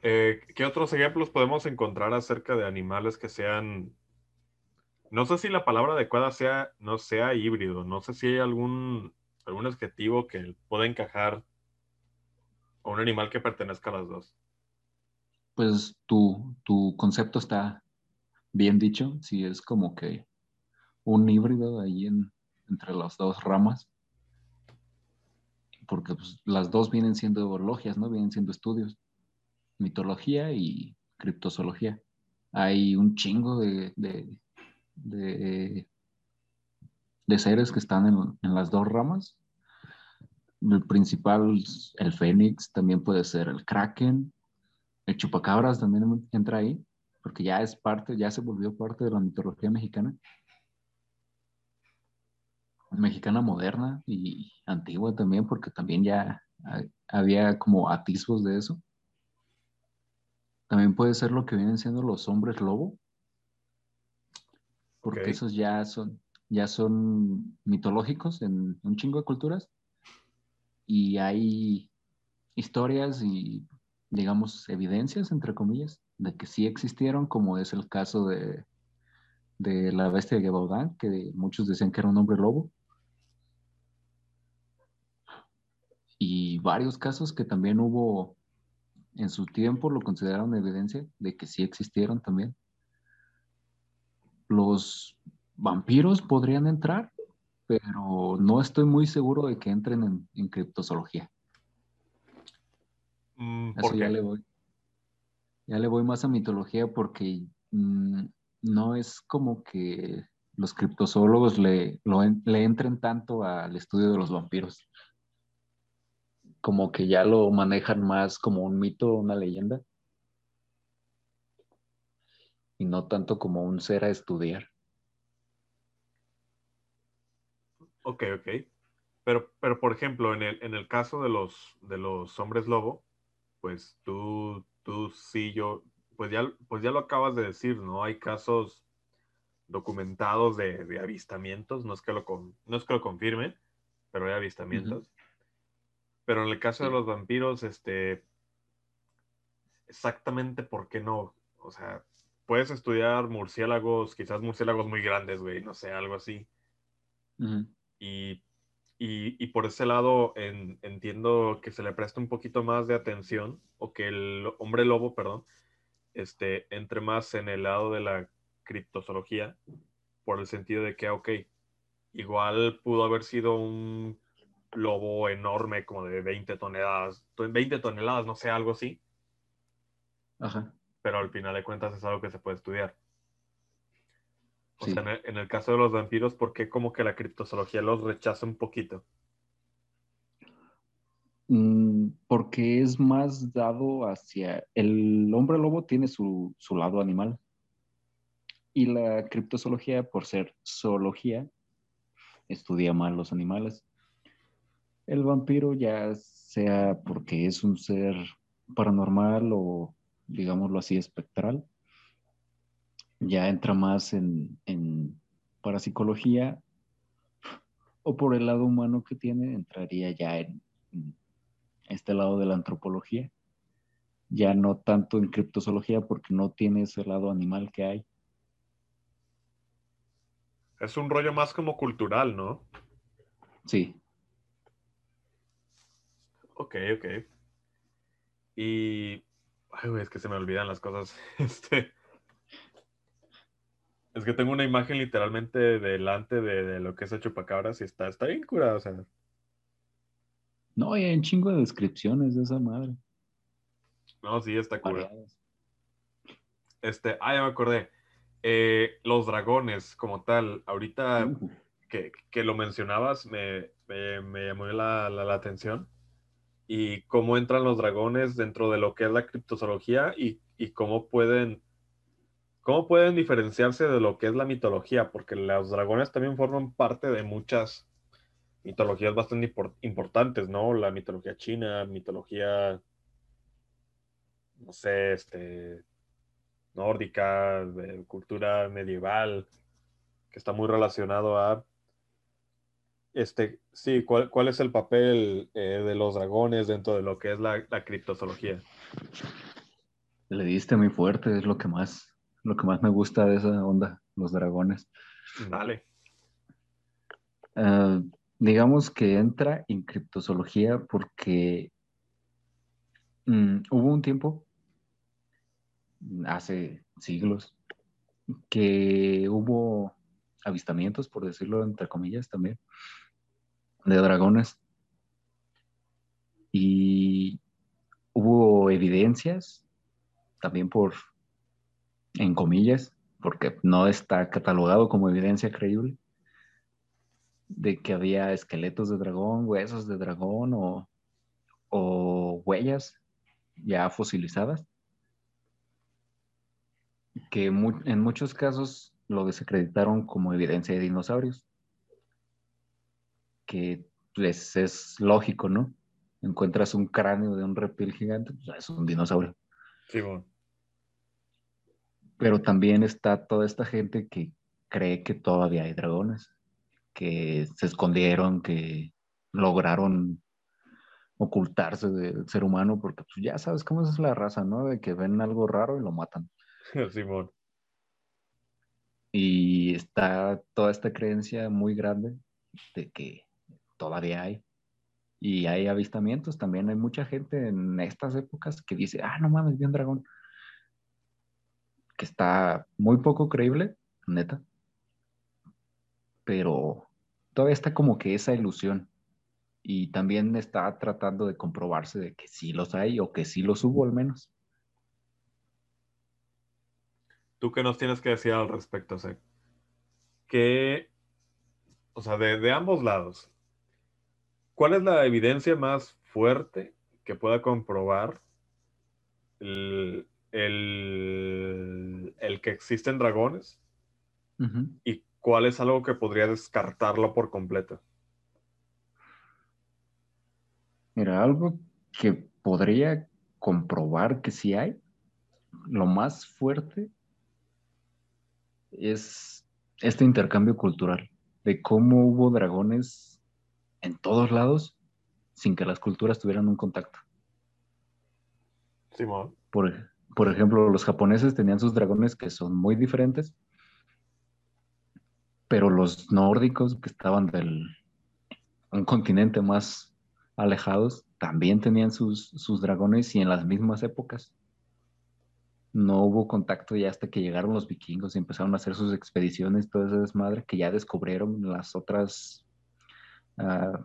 Eh, ¿Qué otros ejemplos podemos encontrar acerca de animales que sean no sé si la palabra adecuada sea, no sea híbrido, no sé si hay algún, algún adjetivo que pueda encajar a un animal que pertenezca a las dos. Pues tu, tu concepto está bien dicho, si es como que un híbrido ahí en, entre las dos ramas, porque pues, las dos vienen siendo logias, ¿no? Vienen siendo estudios, mitología y criptozoología. Hay un chingo de, de, seres que están en, las dos ramas. El principal, el fénix, también puede ser el kraken, el chupacabras también entra ahí, porque ya es parte, ya se volvió parte de la mitología mexicana. Mexicana moderna y antigua también, porque también ya había como atisbos de eso. También puede ser lo que vienen siendo los hombres lobo, porque esos ya son, ya son mitológicos en un chingo de culturas y hay historias y, digamos, evidencias, entre comillas, de que sí existieron, como es el caso de, de la bestia de Gebaudán, que muchos decían que era un hombre lobo. Y varios casos que también hubo en su tiempo lo consideraron evidencia de que sí existieron también los vampiros podrían entrar, pero no estoy muy seguro de que entren en, criptozoología. Mm, Eso ya le voy. Ya le voy más a mitología porque mm, no es como que los criptozoólogos le, le entren tanto al estudio de los vampiros. Como que ya lo manejan más como un mito, una leyenda y no tanto como un ser a estudiar. Ok, ok. Pero, pero por ejemplo, en el, en el caso de los, de los hombres lobo, pues tú, tú sí, yo, pues ya, pues ya lo acabas de decir, ¿no? Hay casos documentados de, avistamientos, no es, que lo, no es que lo confirme, pero hay avistamientos. Pero en el caso de los vampiros, este, exactamente por qué no, o sea, puedes estudiar murciélagos, quizás murciélagos muy grandes, güey, no sé, algo así. y, y, por ese lado entiendo que se le presta un poquito más de atención, o que el hombre lobo, perdón, este, entre más en el lado de la criptozoología, por el sentido de que, ok, igual pudo haber sido un lobo enorme, como de 20 toneladas, 20 toneladas, no sé, algo así. Ajá pero al final de cuentas es algo que se puede estudiar. O sea, en el, caso de los vampiros, ¿por qué como que la criptozoología los rechaza un poquito? Mm, porque es más dado hacia... El hombre lobo tiene su, su lado animal. Y la criptozoología, por ser zoología, estudia más los animales. El vampiro ya sea porque es un ser paranormal o digámoslo así, espectral. Ya entra más en, en parapsicología o por el lado humano que tiene, entraría ya en, este lado de la antropología. Ya no tanto en criptozoología porque no tiene ese lado animal que hay. Es un rollo más como cultural, ¿no? Sí. Ok, ok. Y Ay, güey, es que se me olvidan las cosas. *laughs* Este. Es que tengo una imagen literalmente delante de, lo que es el chupacabras y está, está bien curado, o sea. No, hay un chingo de descripciones de esa madre. No, sí, está curado. Este, ah, ya me acordé. Eh, los dragones, como tal, ahorita uh. que, lo mencionabas, me, llamó la, la atención y cómo entran los dragones dentro de lo que es la criptozoología y, cómo pueden cómo pueden diferenciarse de lo que es la mitología, porque los dragones también forman parte de muchas mitologías bastante importantes, ¿no? La mitología china, mitología, no sé, este, nórdica, de cultura medieval, que está muy relacionado a este, sí, ¿cuál, cuál es el papel eh, de los dragones dentro de lo que es la, la, criptozoología? Le diste muy fuerte, es lo que más, lo que más me gusta de esa onda. los dragones. Dale. Ah, digamos que entra en criptozoología porque mm, hubo un tiempo, hace siglos, que hubo avistamientos, por decirlo entre comillas también, de dragones. Y hubo evidencias, también por, en comillas, porque no está catalogado como evidencia creíble, de que había esqueletos de dragón, huesos de dragón o, o huellas ya fosilizadas, que en muchos casos lo desacreditaron como evidencia de dinosaurios, que pues es lógico, ¿no? Encuentras un cráneo de un reptil gigante, pues es un dinosaurio. Sí, bueno. Pero también está toda esta gente que cree que todavía hay dragones, que se escondieron, que lograron ocultarse del ser humano, porque pues ya sabes cómo es la raza, ¿no? De que ven algo raro y lo matan. *laughs* Simón. Y está toda esta creencia muy grande de que todavía hay. Y hay avistamientos, también hay mucha gente en estas épocas que dice, ah, no mames, vi un dragón está muy poco creíble, neta. Pero todavía está como que esa ilusión. Y también está tratando de comprobarse de que sí los hay o que sí los hubo al menos. ¿Tú qué nos tienes que decir al respecto, Seth? Que, o sea, de, de ambos lados, ¿cuál es la evidencia más fuerte que pueda comprobar el, el, el que existen dragones y cuál es algo que podría descartarlo por completo. Mira, algo que podría comprobar que sí hay, lo más fuerte es este intercambio cultural, de cómo hubo dragones en todos lados sin que las culturas tuvieran un contacto. Simón. Por, por ejemplo, los japoneses tenían sus dragones que son muy diferentes, pero los nórdicos que estaban del un continente más alejados también tenían sus, sus dragones y en las mismas épocas. No hubo contacto ya hasta que llegaron los vikingos y empezaron a hacer sus expediciones, todo ese desmadre, que ya descubrieron las otras, uh,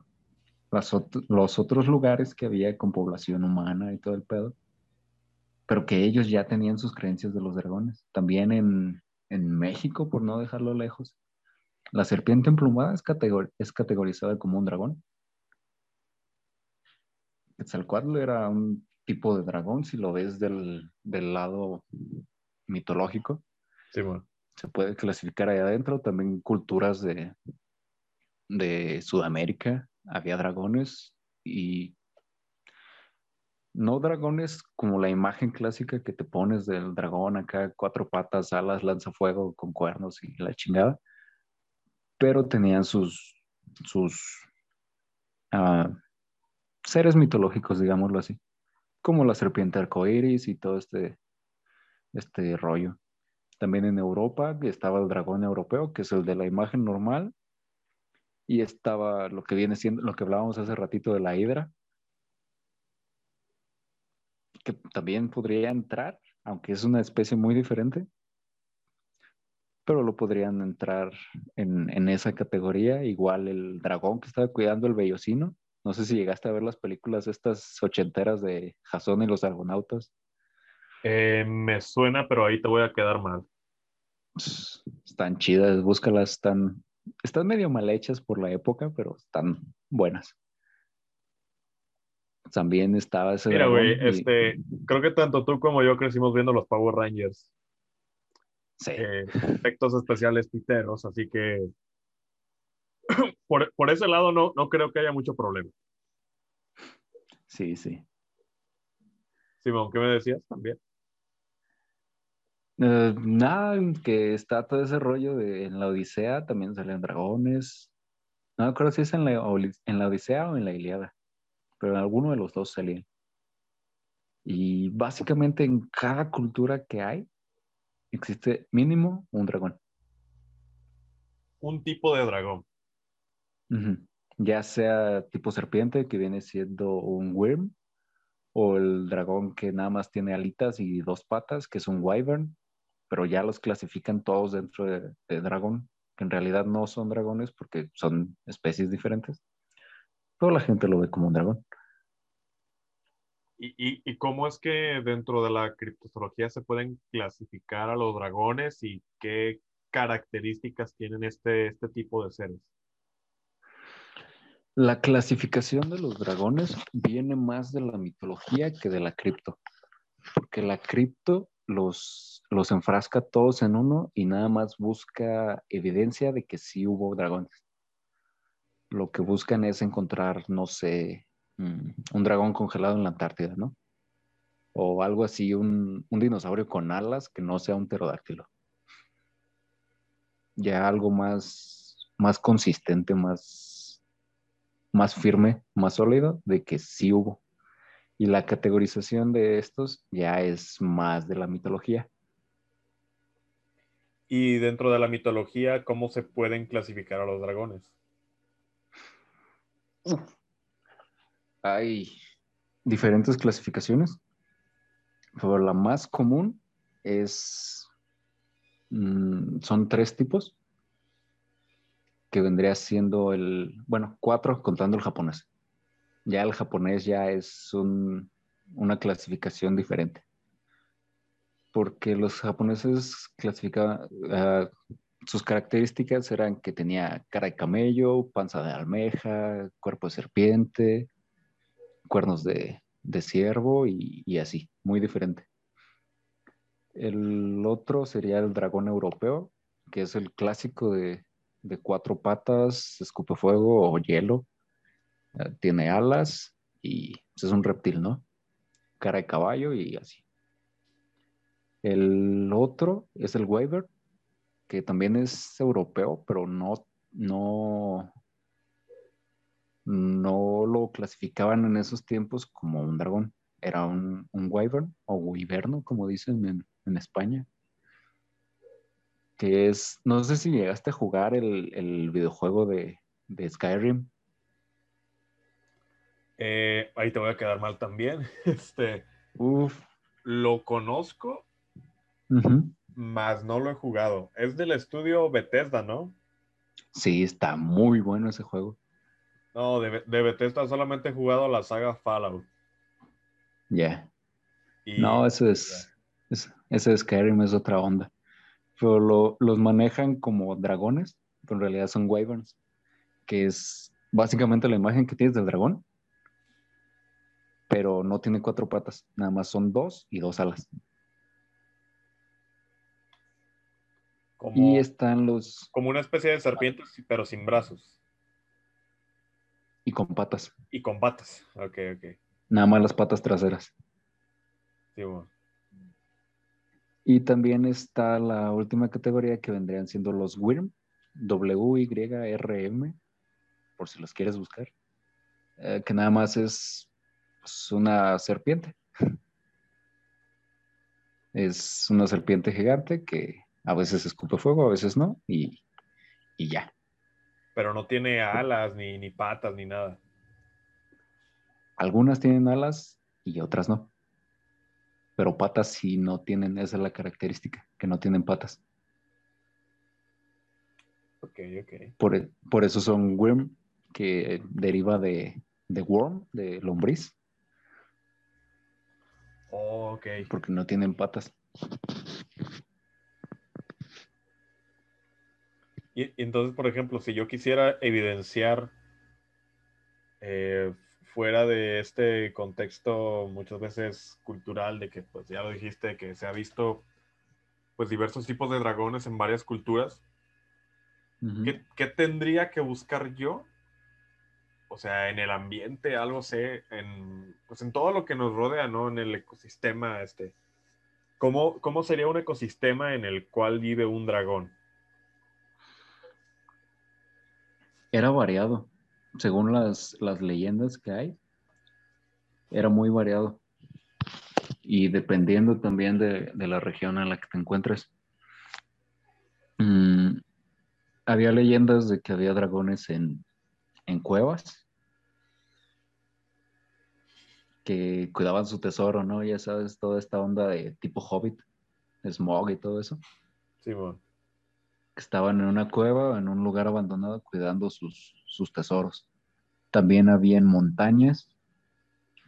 los otros lugares que había con población humana y todo el pedo pero que ellos ya tenían sus creencias de los dragones. También en, México, por no dejarlo lejos, la serpiente emplumada es, es categorizada como un dragón. Quetzalcoatl era un tipo de dragón, si lo ves del, lado mitológico. Sí, bueno. Se puede clasificar ahí adentro. También culturas de, de Sudamérica había dragones y no dragones como la imagen clásica que te pones del dragón acá, cuatro patas, alas, lanza fuego con cuernos y la chingada, pero tenían sus, sus ah, seres mitológicos, digámoslo así, como la serpiente arcoíris y todo este, este rollo. También en Europa estaba el dragón europeo, que es el de la imagen normal, y estaba lo que viene siendo, lo que hablábamos hace ratito de la hidra, que también podría entrar, aunque es una especie muy diferente, pero lo podrían entrar en, esa categoría. Igual el dragón que estaba cuidando el vellocino. No sé si llegaste a ver las películas estas ochenteras de Jason y los argonautas. Eh, me suena, pero ahí te voy a quedar mal. Están chidas, búscalas, están, están medio mal hechas por la época, pero están buenas también estaba ese. Mira, güey, este, creo que tanto tú como yo crecimos viendo los Power Rangers. Sí. Eh, efectos especiales piteros, así que *coughs* por, por, ese lado no, no creo que haya mucho problema. Sí, sí. Simón, ¿qué me decías también? Eh, nada, que está todo ese rollo de en la Odisea también salen dragones. No creo si es en la, en la Odisea o en la Iliada pero en alguno de los dos salían. Y básicamente en cada cultura que hay existe mínimo un dragón. un tipo de dragón. Ya sea tipo serpiente, que viene siendo un worm, o el dragón que nada más tiene alitas y dos patas, que es un wyvern, pero ya los clasifican todos dentro de, dragón, que en realidad no son dragones porque son especies diferentes. Pero la gente lo ve como un dragón. ¿Y, cómo es que dentro de la criptozoología se pueden clasificar a los dragones y qué características tienen este, este tipo de seres? La clasificación de los dragones viene más de la mitología que de la cripto, porque la cripto los, los enfrasca todos en uno y nada más busca evidencia de que sí hubo dragones. Lo que buscan es encontrar, no sé, mm, un dragón congelado en la Antártida, ¿no? O algo así, un, dinosaurio con alas que no sea un pterodáctilo. Ya algo más, más consistente, más más firme, más sólido de que sí hubo. Y la categorización de estos ya es más de la mitología. Y dentro de la mitología, ¿cómo se pueden clasificar a los dragones? Hay diferentes clasificaciones, pero la más común es, mm, son tres tipos que vendría siendo el, bueno, cuatro contando el japonés. Ya el japonés ya es una clasificación diferente. Porque los japoneses clasificaban, ah, sus características eran que tenía cara de camello, panza de almeja, cuerpo de serpiente, cuernos de, ciervo y, así, muy diferente. El otro sería el dragón europeo, que es el clásico de, de cuatro patas, escupe fuego o hielo. Eh, tiene alas y pues, es un reptil, ¿no? Cara de caballo y así. El otro es el Wyvern, que también es europeo, pero no, no, no lo clasificaban en esos tiempos como un dragón. Era un, un wyvern o wyverno, como dicen en, en España que es, no sé si llegaste a jugar el, videojuego de, Skyrim. Eh, ahí te voy a quedar mal también. *laughs* Este, Uf. Lo conozco, mas no lo he jugado. Es del estudio Bethesda, ¿no? Sí, está muy bueno ese juego. No, de, Bethesda solamente he jugado la saga Fallout. Ya. No, ese es, ese Skyrim es otra onda pero los manejan como dragones, pero en realidad son wyverns, que es básicamente la imagen que tienes del dragón, pero no tiene cuatro patas, nada más son dos y dos alas. Y están los... Como una especie de serpientes, pero sin brazos. Y con patas. Y con patas, ok, ok. Nada más las patas traseras. Sí, bueno. Y también está la última categoría que vendrían siendo los WIRM, W-Y-R-M, por si los quieres buscar, eh, que nada más es pues, una serpiente. *laughs* Es una serpiente gigante que a veces escupe fuego, a veces no, y, ya. Pero no tiene alas, ni, ni patas, ni nada. Algunas tienen alas y otras no pero patas sí no tienen, esa es la característica, que no tienen patas. Ok, ok. Por, eso son worm, que deriva de, worm, de lombriz. Oh, ok. Porque no tienen patas. Y, entonces, por ejemplo, si yo quisiera evidenciar eh, fuera de este contexto muchas veces cultural de que, pues ya lo dijiste, que se ha visto pues diversos tipos de dragones en varias culturas, ¿Qué, tendría que buscar yo? O sea, en el ambiente, algo sé, en, pues en todo lo que nos rodea, ¿no? En el ecosistema, este. ¿Cómo, ¿Cómo sería un ecosistema en el cual vive un dragón? Era variado según las, leyendas que hay, era muy variado. Y dependiendo también de, la región en la que te encuentres. Mm, había leyendas de que había dragones en, en cuevas que cuidaban su tesoro, ¿no? Ya sabes, toda esta onda de tipo hobbit, smog y todo eso. Sí, bueno. Que estaban en una cueva, en un lugar abandonado, cuidando sus, sus tesoros. También había en montañas,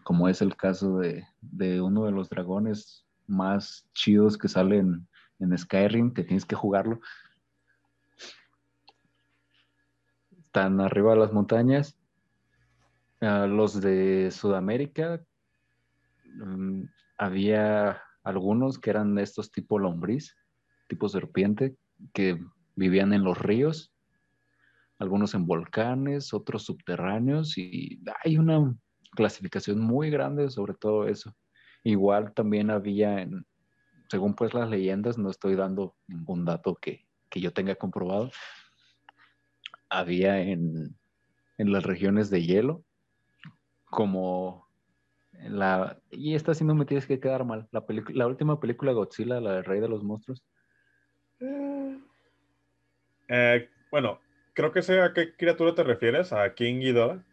como es el caso de, de uno de los dragones más chidos que salen en Skyrim, que tienes que jugarlo. Están arriba de las montañas. Ah, los de Sudamérica, mm, había algunos que eran estos tipo lombriz, tipo serpiente, que vivían en los ríos, algunos en volcanes, otros subterráneos, y hay una clasificación muy grande sobre todo eso. Igual también había, en, según pues las leyendas, no estoy dando ningún dato que, que yo tenga comprobado, había en, en las regiones de hielo, como la... Y esta sí no me tienes que quedar mal. La, la última película Godzilla, la del Rey de los Monstruos. Eh, bueno, creo que sé a qué criatura te refieres, a King Ghidorah.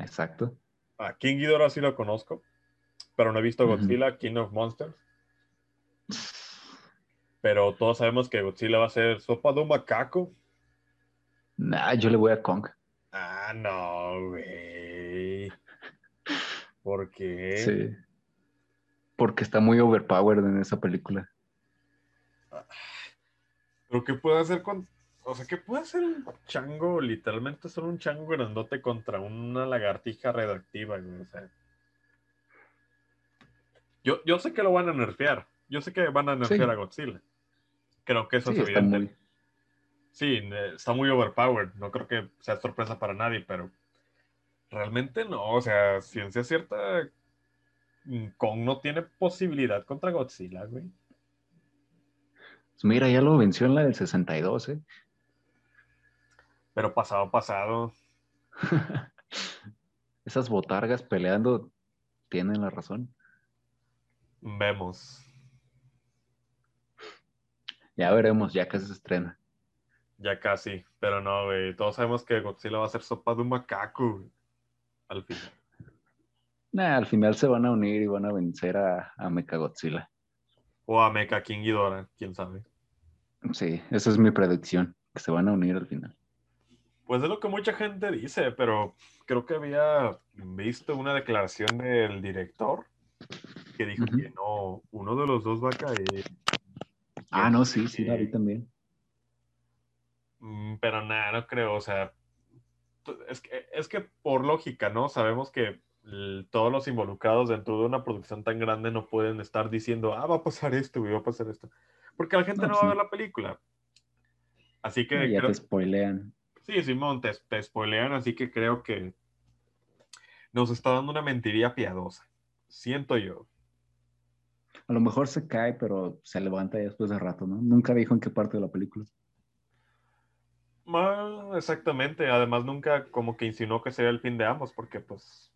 Exacto. A King Ghidorah sí lo conozco, pero no he visto Godzilla, King of Monsters. Pero todos sabemos que Godzilla va a ser sopa de un macaco. Nah, yo le voy a Kong. Ah, no, güey. ¿Por qué? Sí. Porque está muy overpowered en esa película. Pero ¿qué puede hacer con... O sea, ¿qué puede hacer un chango? Literalmente son un chango grandote contra una lagartija redactiva, güey. O sea... Yo, yo sé que lo van a nerfear. Yo sé que van a nerfear a Godzilla. Creo que eso es evidente. Sí, está muy overpowered. No creo que sea sorpresa para nadie, pero realmente no. O sea, ciencia cierta, mm, Kong no tiene posibilidad contra Godzilla, güey. Pues mira, ya lo venció en la del 62, ¿eh? Pero pasado, pasado. *laughs* Esas botargas peleando tienen la razón. Vemos. Ya veremos, ya casi se estrena. Ya casi, pero no, güey. Todos sabemos que Godzilla va a ser sopa de un macaco, Al final. Nah, al final se van a unir y van a vencer a, a Mecha Godzilla. O a Mecha King Ghidorah, quién sabe. Sí, esa es mi predicción, que se van a unir al final. Pues es lo que mucha gente dice, pero creo que había visto una declaración del director que dijo que no, uno de los dos va a caer. Ah, no, sí, sí, la vi también. Mm, pero nada, no creo, o sea, es que, es que por lógica, ¿no? Sabemos que todos los involucrados dentro de una producción tan grande no pueden estar diciendo, ah, va a pasar esto, y va a pasar esto. Porque la gente no, va a ver la película. Así que... ya te spoilean. Sí, Simón, te, te spoilean, así que creo que nos está dando una mentiría piadosa. Siento yo. A lo mejor se cae, pero se levanta después de rato, ¿no? Nunca dijo en qué parte de la película. exactamente. Además, nunca como que insinuó que sería el fin de ambos, porque pues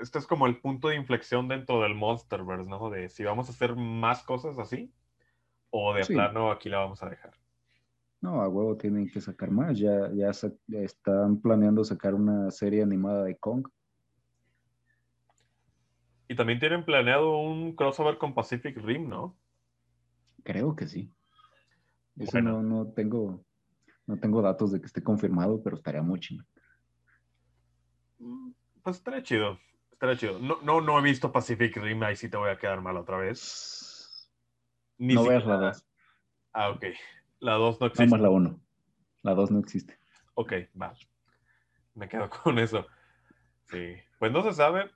este es como el punto de inflexión dentro del Monsterverse, ¿no? De si vamos a hacer más cosas así o de plano aquí la vamos a dejar. No, a huevo tienen que sacar más. Ya, ya están planeando sacar una serie animada de Kong. Y también tienen planeado un crossover con Pacific Rim, ¿no? Creo que sí. Eso no, no, tengo, no tengo datos de que esté confirmado, pero estaría muy chido. Mm, pues estaría chido. Estaría chido. No, no, no he visto Pacific Rim, ahí sí te voy a quedar mal otra vez. no veas la 2. Ah, ok. La 2 no existe. Vamos la 1. La 2 no existe. Ok, va. Me quedo *laughs* con eso. Sí. Pues no se sabe,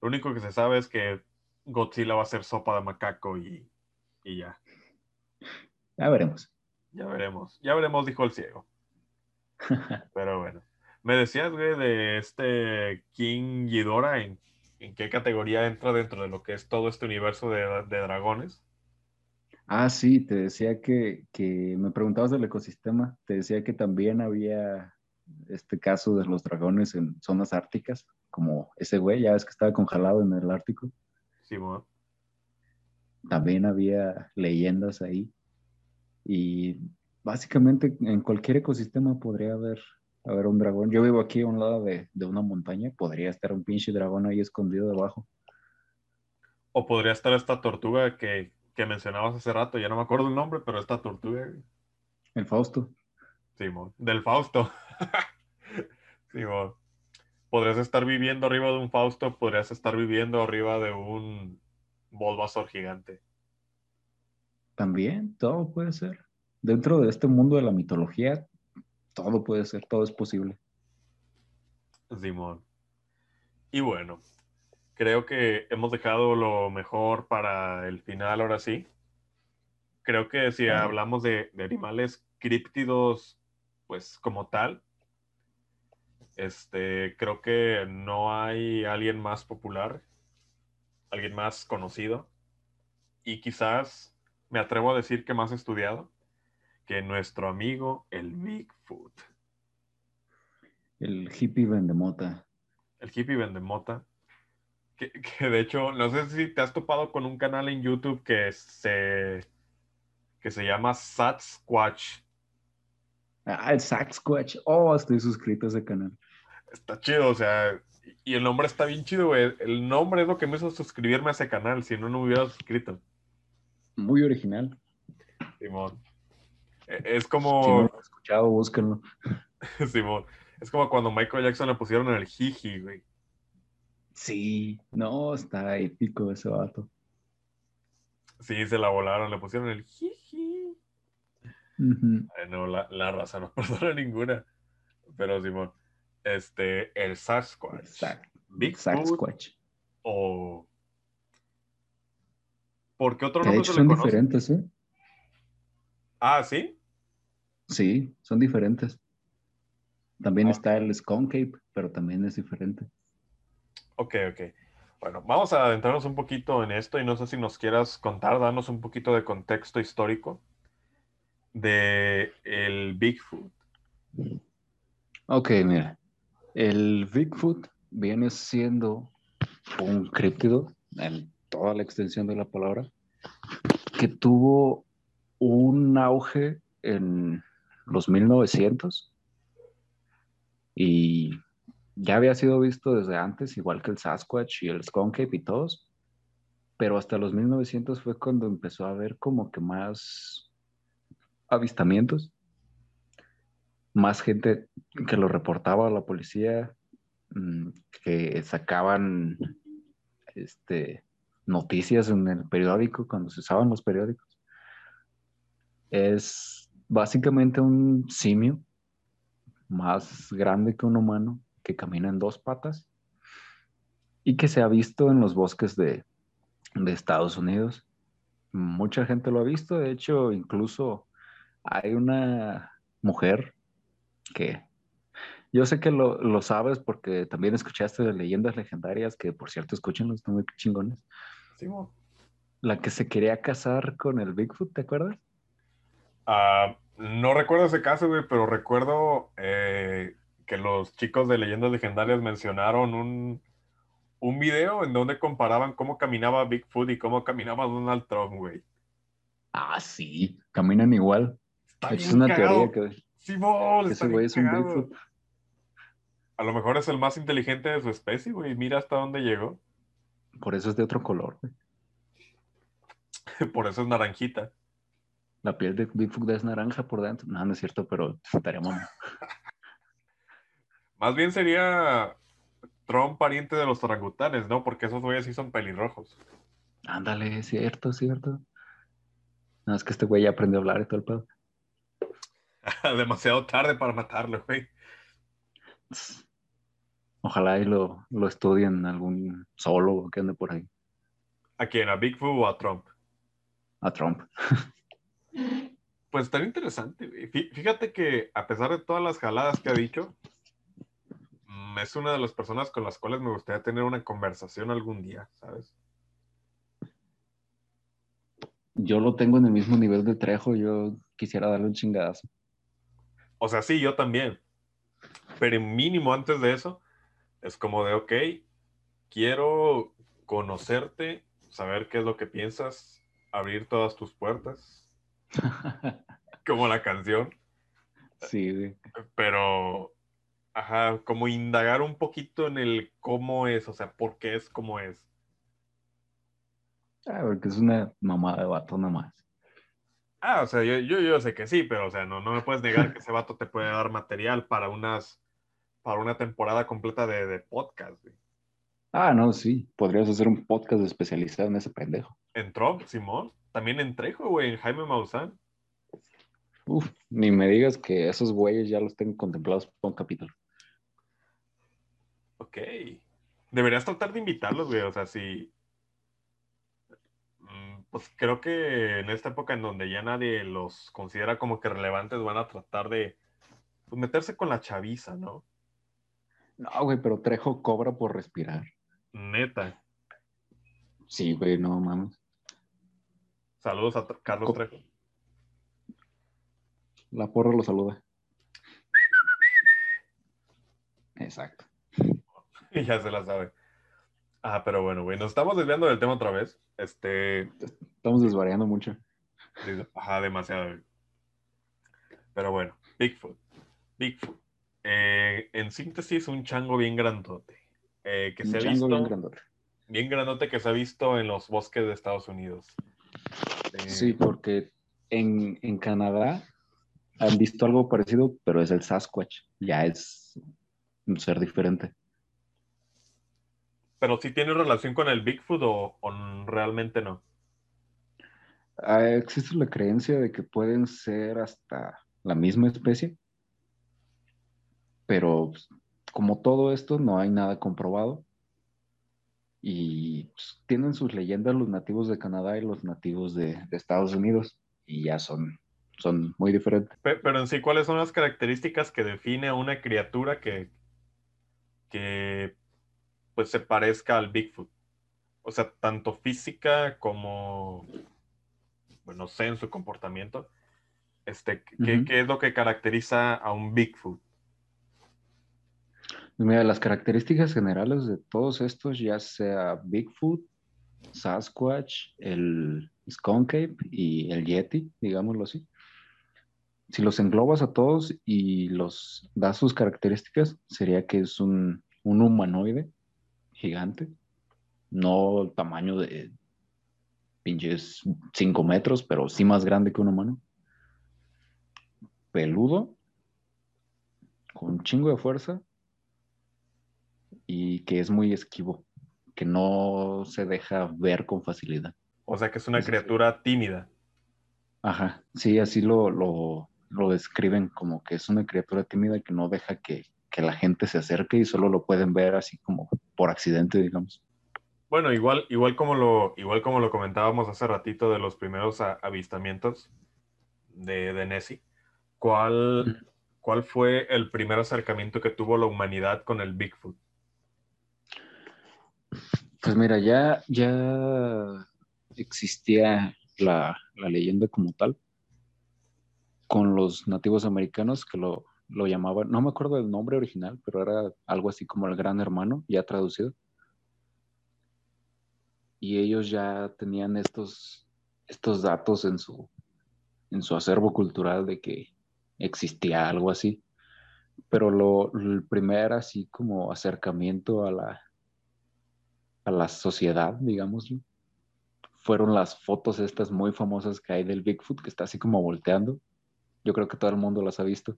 lo único que se sabe es que Godzilla va a ser sopa de macaco y, ya. Ya veremos. Ya veremos. Ya veremos, dijo el ciego. *laughs* Pero bueno. Me decías, güey, de este King Ghidorah, ¿en, ¿en, qué categoría entra dentro de lo que es todo este universo de, dragones? Ah, sí, te decía que, que, me preguntabas del ecosistema, te decía que también había este caso de los dragones en zonas árticas, como ese güey, ya ves que estaba congelado en el Ártico. Sí, bueno. También había leyendas ahí. Y básicamente en cualquier ecosistema podría haber, haber un dragón. Yo vivo aquí a un lado de, de una montaña, podría estar un pinche dragón ahí escondido debajo. O podría estar esta tortuga que, que mencionabas hace rato, ya no me acuerdo el nombre, pero esta tortuga. El Fausto. Simón, del Fausto. *laughs* Simón. Podrías estar viviendo arriba de un Fausto, podrías estar viviendo arriba de un Bulbasaur gigante. También, todo puede ser. Dentro de este mundo de la mitología, todo puede ser, todo es posible. Simón. Y bueno, creo que hemos dejado lo mejor para el final ahora sí. Creo que si hablamos de, de animales críptidos, pues como tal, este, creo que no hay alguien más popular, alguien más conocido, y quizás me atrevo a decir que más estudiado que nuestro amigo el Bigfoot. El hippie vendemota. el hippie vendemota. Que, que de hecho, no sé si te has topado con un canal en YouTube que se, que se llama Sasquatch. Ah, el Sasquatch. Oh, estoy suscrito a ese canal. Está chido, o sea, y el nombre está bien chido, güey. El nombre es lo que me hizo suscribirme a ese canal, si no, no me hubiera suscrito. Muy original. Simón. E- Es Si no como, lo han escuchado, búsquenlo. *laughs* Simón, es como cuando Michael Jackson le pusieron el jiji, güey. Sí, no, está épico ese vato. Sí, se la volaron, le pusieron el jiji. Ay, no, la, la raza *laughs* no perdona ninguna. Pero Simón, este, el Sasquatch. Sa- Bigfoot Sasquatch. o... ¿Por qué otro nombre se le son conoce? diferentes, ¿eh? Ah, ¿sí? Sí, son diferentes. También Ah. está el Skunk Ape, pero también es diferente. Ok, ok. Bueno, vamos a adentrarnos un poquito en esto y no sé si nos quieras contar, darnos un poquito de contexto histórico de el Bigfoot. Ok, mira. El Bigfoot viene siendo un críptido en toda la extensión de la palabra que tuvo un auge en los 1900 y ya había sido visto desde antes, igual que el Sasquatch y el Skunk Ape y todos, pero hasta los 1900 fue cuando empezó a haber como que más avistamientos, más gente que lo reportaba a la policía, mm, que sacaban este, noticias en el periódico cuando se usaban los periódicos. Es básicamente un simio más grande que un humano que camina en dos patas y que se ha visto en los bosques de, de Estados Unidos. Mucha gente lo ha visto, de hecho, incluso hay una mujer que yo sé que lo, lo sabes porque también escuchaste de leyendas legendarias, que por cierto, escúchenlo, están muy chingones. La que se quería casar con el Bigfoot, ¿te acuerdas? Ah, no recuerdo ese caso, güey, pero recuerdo eh, que los chicos de Leyendas Legendarias mencionaron un, un video en donde comparaban cómo caminaba Bigfoot y cómo caminaba Donald Trump, güey. Ah, sí, caminan igual. Está es una cagado. teoría que que está ese güey es un. Bigfoot. A lo mejor es el más inteligente de su especie, güey. Mira hasta dónde llegó. Por eso es de otro color. güey. *laughs* Por eso es naranjita. La piel de Bigfoot es naranja por dentro. No, no es cierto, pero estaría. *laughs* Más bien sería Trump pariente de los orangutanes, ¿no? Porque esos güeyes sí son pelirrojos. Ándale, cierto, cierto. No, es que este güey ya aprendió a hablar y todo el pedo. *laughs* Demasiado tarde para matarlo, güey. Ojalá y lo, lo estudien algún solo que ande por ahí. ¿A quién? ¿A Bigfoot o a Trump? A Trump. Pues estaría interesante, güey. Fí- Fíjate que a pesar de todas las jaladas que ha dicho, es una de las personas con las cuales me gustaría tener una conversación algún día, ¿sabes? Yo lo tengo en el mismo nivel de Trejo. Yo quisiera darle un chingadazo. O sea, sí, yo también. Pero mínimo antes de eso, es como de, ok, quiero conocerte, saber qué es lo que piensas, abrir todas tus puertas *laughs* como la canción. Sí, güey. Pero, ajá, como indagar un poquito en el cómo es, o sea, por qué es como es. Ah, porque es una mamada de vato nada más. Ah, o sea, yo, yo, yo sé que sí, pero, o sea, no, no me puedes negar que ese vato te puede dar material para unas, para una temporada completa de, de podcast, güey. Ah, no, sí. Podrías hacer un podcast especializado en ese pendejo. Entró, Simón. También en Trejo, güey, en Jaime Maussan. Uf, ni me digas que esos güeyes ya los tengo contemplados por un capítulo. Ok. Deberías tratar de invitarlos, güey. O sea, si. Mm, Pues creo que en esta época en donde ya nadie los considera como que relevantes, van a tratar de pues, meterse con la chaviza, ¿no? No, güey, pero Trejo cobra por respirar. Neta. Sí, güey, no mames. Saludos a Carlos Co- Trejo. La porra lo saluda. Exacto. *laughs* Y ya se la sabe. Ah, pero bueno, güey, nos estamos desviando del tema otra vez. Este, Estamos desvariando mucho. ajá, demasiado. güey. Pero bueno, Bigfoot. Bigfoot. Eh, en síntesis, un chango bien grandote. eh, que Un se ha chango visto, bien grandote. bien grandote que se ha visto en los bosques de Estados Unidos. Eh, Sí, porque en, en Canadá han visto algo parecido, pero es el Sasquatch. Ya es un ser diferente. Pero si tiene relación con el Bigfoot o, realmente no. Ah, existe la creencia de que pueden ser hasta la misma especie, pero pues, como todo esto no hay nada comprobado y pues, tienen sus leyendas los nativos de Canadá y los nativos de, de Estados Unidos y ya son, son muy diferentes. Pe- Pero en sí, ¿cuáles son las características que define a una criatura que, que pues se parezca al Bigfoot? O sea, tanto física como, bueno, no sé, en su comportamiento. Este, ¿qué, es lo que caracteriza a un Bigfoot? Pues Mira, las características generales de todos estos, ya sea Bigfoot, Sasquatch, el Skunk Ape y el Yeti, digámoslo así. Si los englobas a todos y los das sus características, sería que es un, un humanoide gigante, no el tamaño de pinches 5 metros, pero sí más grande que un humano. Peludo, con un chingo de fuerza y que es muy esquivo, que no se deja ver con facilidad. O sea, que es una criatura tímida. Ajá, sí, así lo, lo, lo describen como que es una criatura tímida que no deja que, que la gente se acerque y solo lo pueden ver así como por accidente, digamos. Bueno, igual, igual como lo, igual como lo comentábamos hace ratito de los primeros a- avistamientos de, de Nessie, ¿cuál, ¿cuál fue el primer acercamiento que tuvo la humanidad con el Bigfoot? Pues mira, ya, ya existía la, la leyenda como tal con los nativos americanos que lo, lo llamaban, no me acuerdo del nombre original, pero era algo así como el gran hermano, ya traducido. Y ellos ya tenían estos, estos datos en su, en su acervo cultural de que existía algo así. Pero lo, el primer así como acercamiento a la, a la sociedad, digámoslo, fueron las fotos estas muy famosas que hay del Bigfoot, que está así como volteando. Yo creo que todo el mundo las ha visto.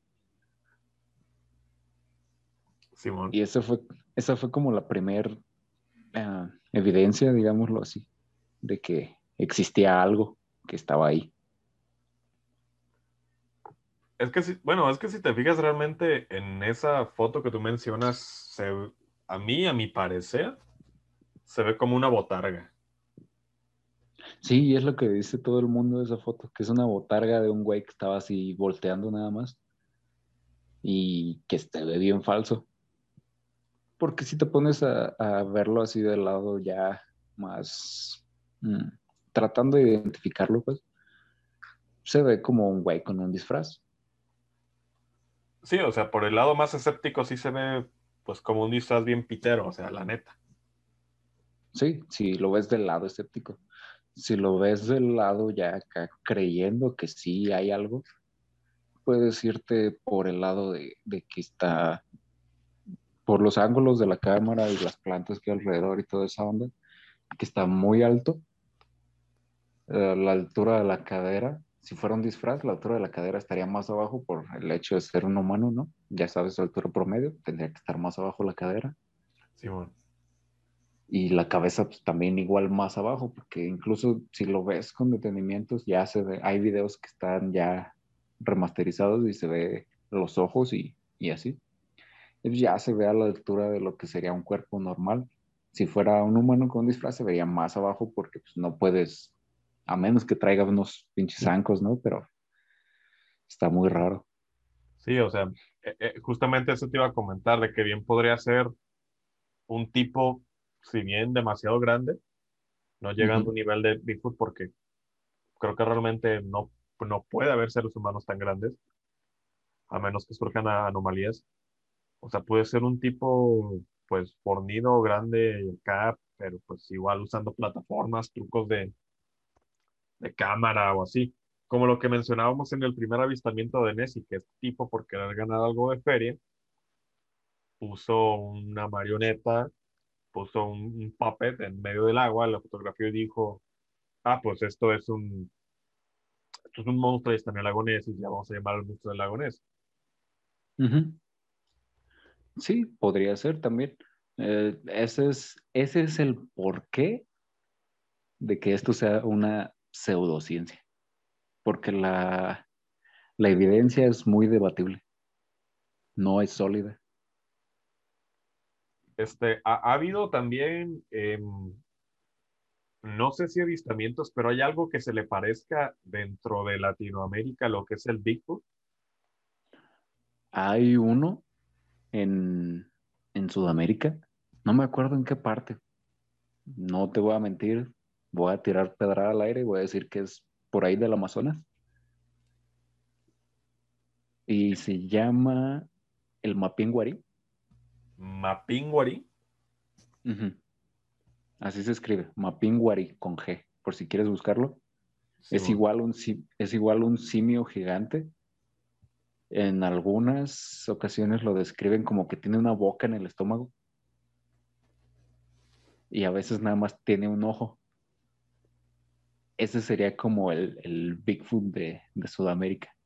Simón. Y esa fue, esa fue como la primer ah, evidencia, digámoslo así, de que existía algo que estaba ahí. Es que si, bueno, es que si te fijas realmente en esa foto que tú mencionas, se- a mí, a mi parecer, se ve como una botarga. Sí, y es lo que dice todo el mundo de esa foto, que es una botarga de un güey que estaba así volteando nada más y que se ve bien falso. Porque si te pones a, a verlo así de lado ya más mm, tratando de identificarlo, pues se ve como un güey con un disfraz. Sí, o sea, por el lado más escéptico sí se ve pues como un disfraz bien pitero, o sea, la neta. Sí, si lo ves del lado escéptico. Si lo ves del lado ya acá creyendo que sí hay algo, puedes irte por el lado de, que está por los ángulos de la cámara y las plantas que hay alrededor y toda esa onda, que está muy alto. Eh, la altura de la cadera, si fuera un disfraz, la altura de la cadera estaría más abajo por el hecho de ser un humano, ¿no? Ya sabes, la altura promedio, tendría que estar más abajo la cadera. Sí, bueno y la cabeza pues, también igual más abajo, porque incluso si lo ves con detenimientos, ya se ve, hay videos que están ya remasterizados y se ve los ojos y, y así. Y ya se ve a la altura de lo que sería un cuerpo normal. Si fuera un humano con disfraz, se vería más abajo porque pues, no puedes, a menos que traiga unos pinches zancos, ¿no? Pero está muy raro. Sí, o sea, eh, eh, justamente eso te iba a comentar, de que bien podría ser un tipo si bien demasiado grande, no llegando a un nivel de Bigfoot porque creo que realmente no, no puede haber seres humanos tan grandes, a menos que surjan anomalías. O sea, puede ser un tipo, pues, fornido, grande acá, pero pues igual usando plataformas, trucos de, de cámara o así. Como lo que mencionábamos en el primer avistamiento de Nessie, que es tipo por querer ganar algo de feria, puso una marioneta puso un, puppet en medio del agua, la fotografió y dijo, ah, pues esto es un, esto es un monstruo y está en el y ya vamos a llamar al monstruo del lago Ness. Sí, podría ser también. Eh, ese, es, ese es el porqué de que esto sea una pseudociencia. Porque la, la evidencia es muy debatible. No es sólida. Este, ha, habido también, em, no sé si avistamientos, pero hay algo que se le parezca dentro de Latinoamérica, lo que es el Bigfoot. Hay uno en, en Sudamérica, no me acuerdo en qué parte. No te voy a mentir, voy a tirar pedrada al aire y voy a decir que es por ahí del Amazonas. Y se llama el Mapinguari. Mapinguari. Así se escribe, Mapinguari con G, por si quieres buscarlo. es, igual un, es igual un simio gigante. En algunas ocasiones lo describen como que tiene una boca en el estómago. Y a veces nada más tiene un ojo. Ese sería como el, Bigfoot de, Sudamérica.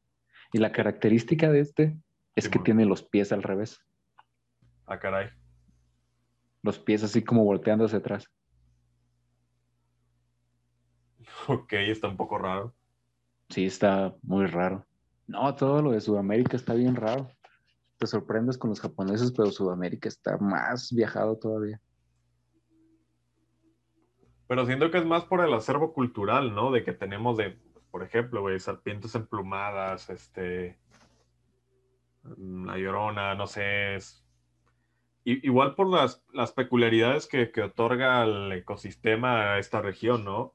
Y la característica de este es que tiene los pies al revés. Ah, caray. Los pies así como volteando hacia atrás. Ok, está un poco raro. Sí, está muy raro. No, todo lo de Sudamérica está bien raro. Te sorprendes con los japoneses, pero Sudamérica está más viajado todavía. Pero siento que es más por el acervo cultural, ¿no? De que tenemos de, por ejemplo, güey, serpientes emplumadas, este, la llorona, no sé, igual por las, las peculiaridades que, que, otorga el ecosistema a esta región, ¿no?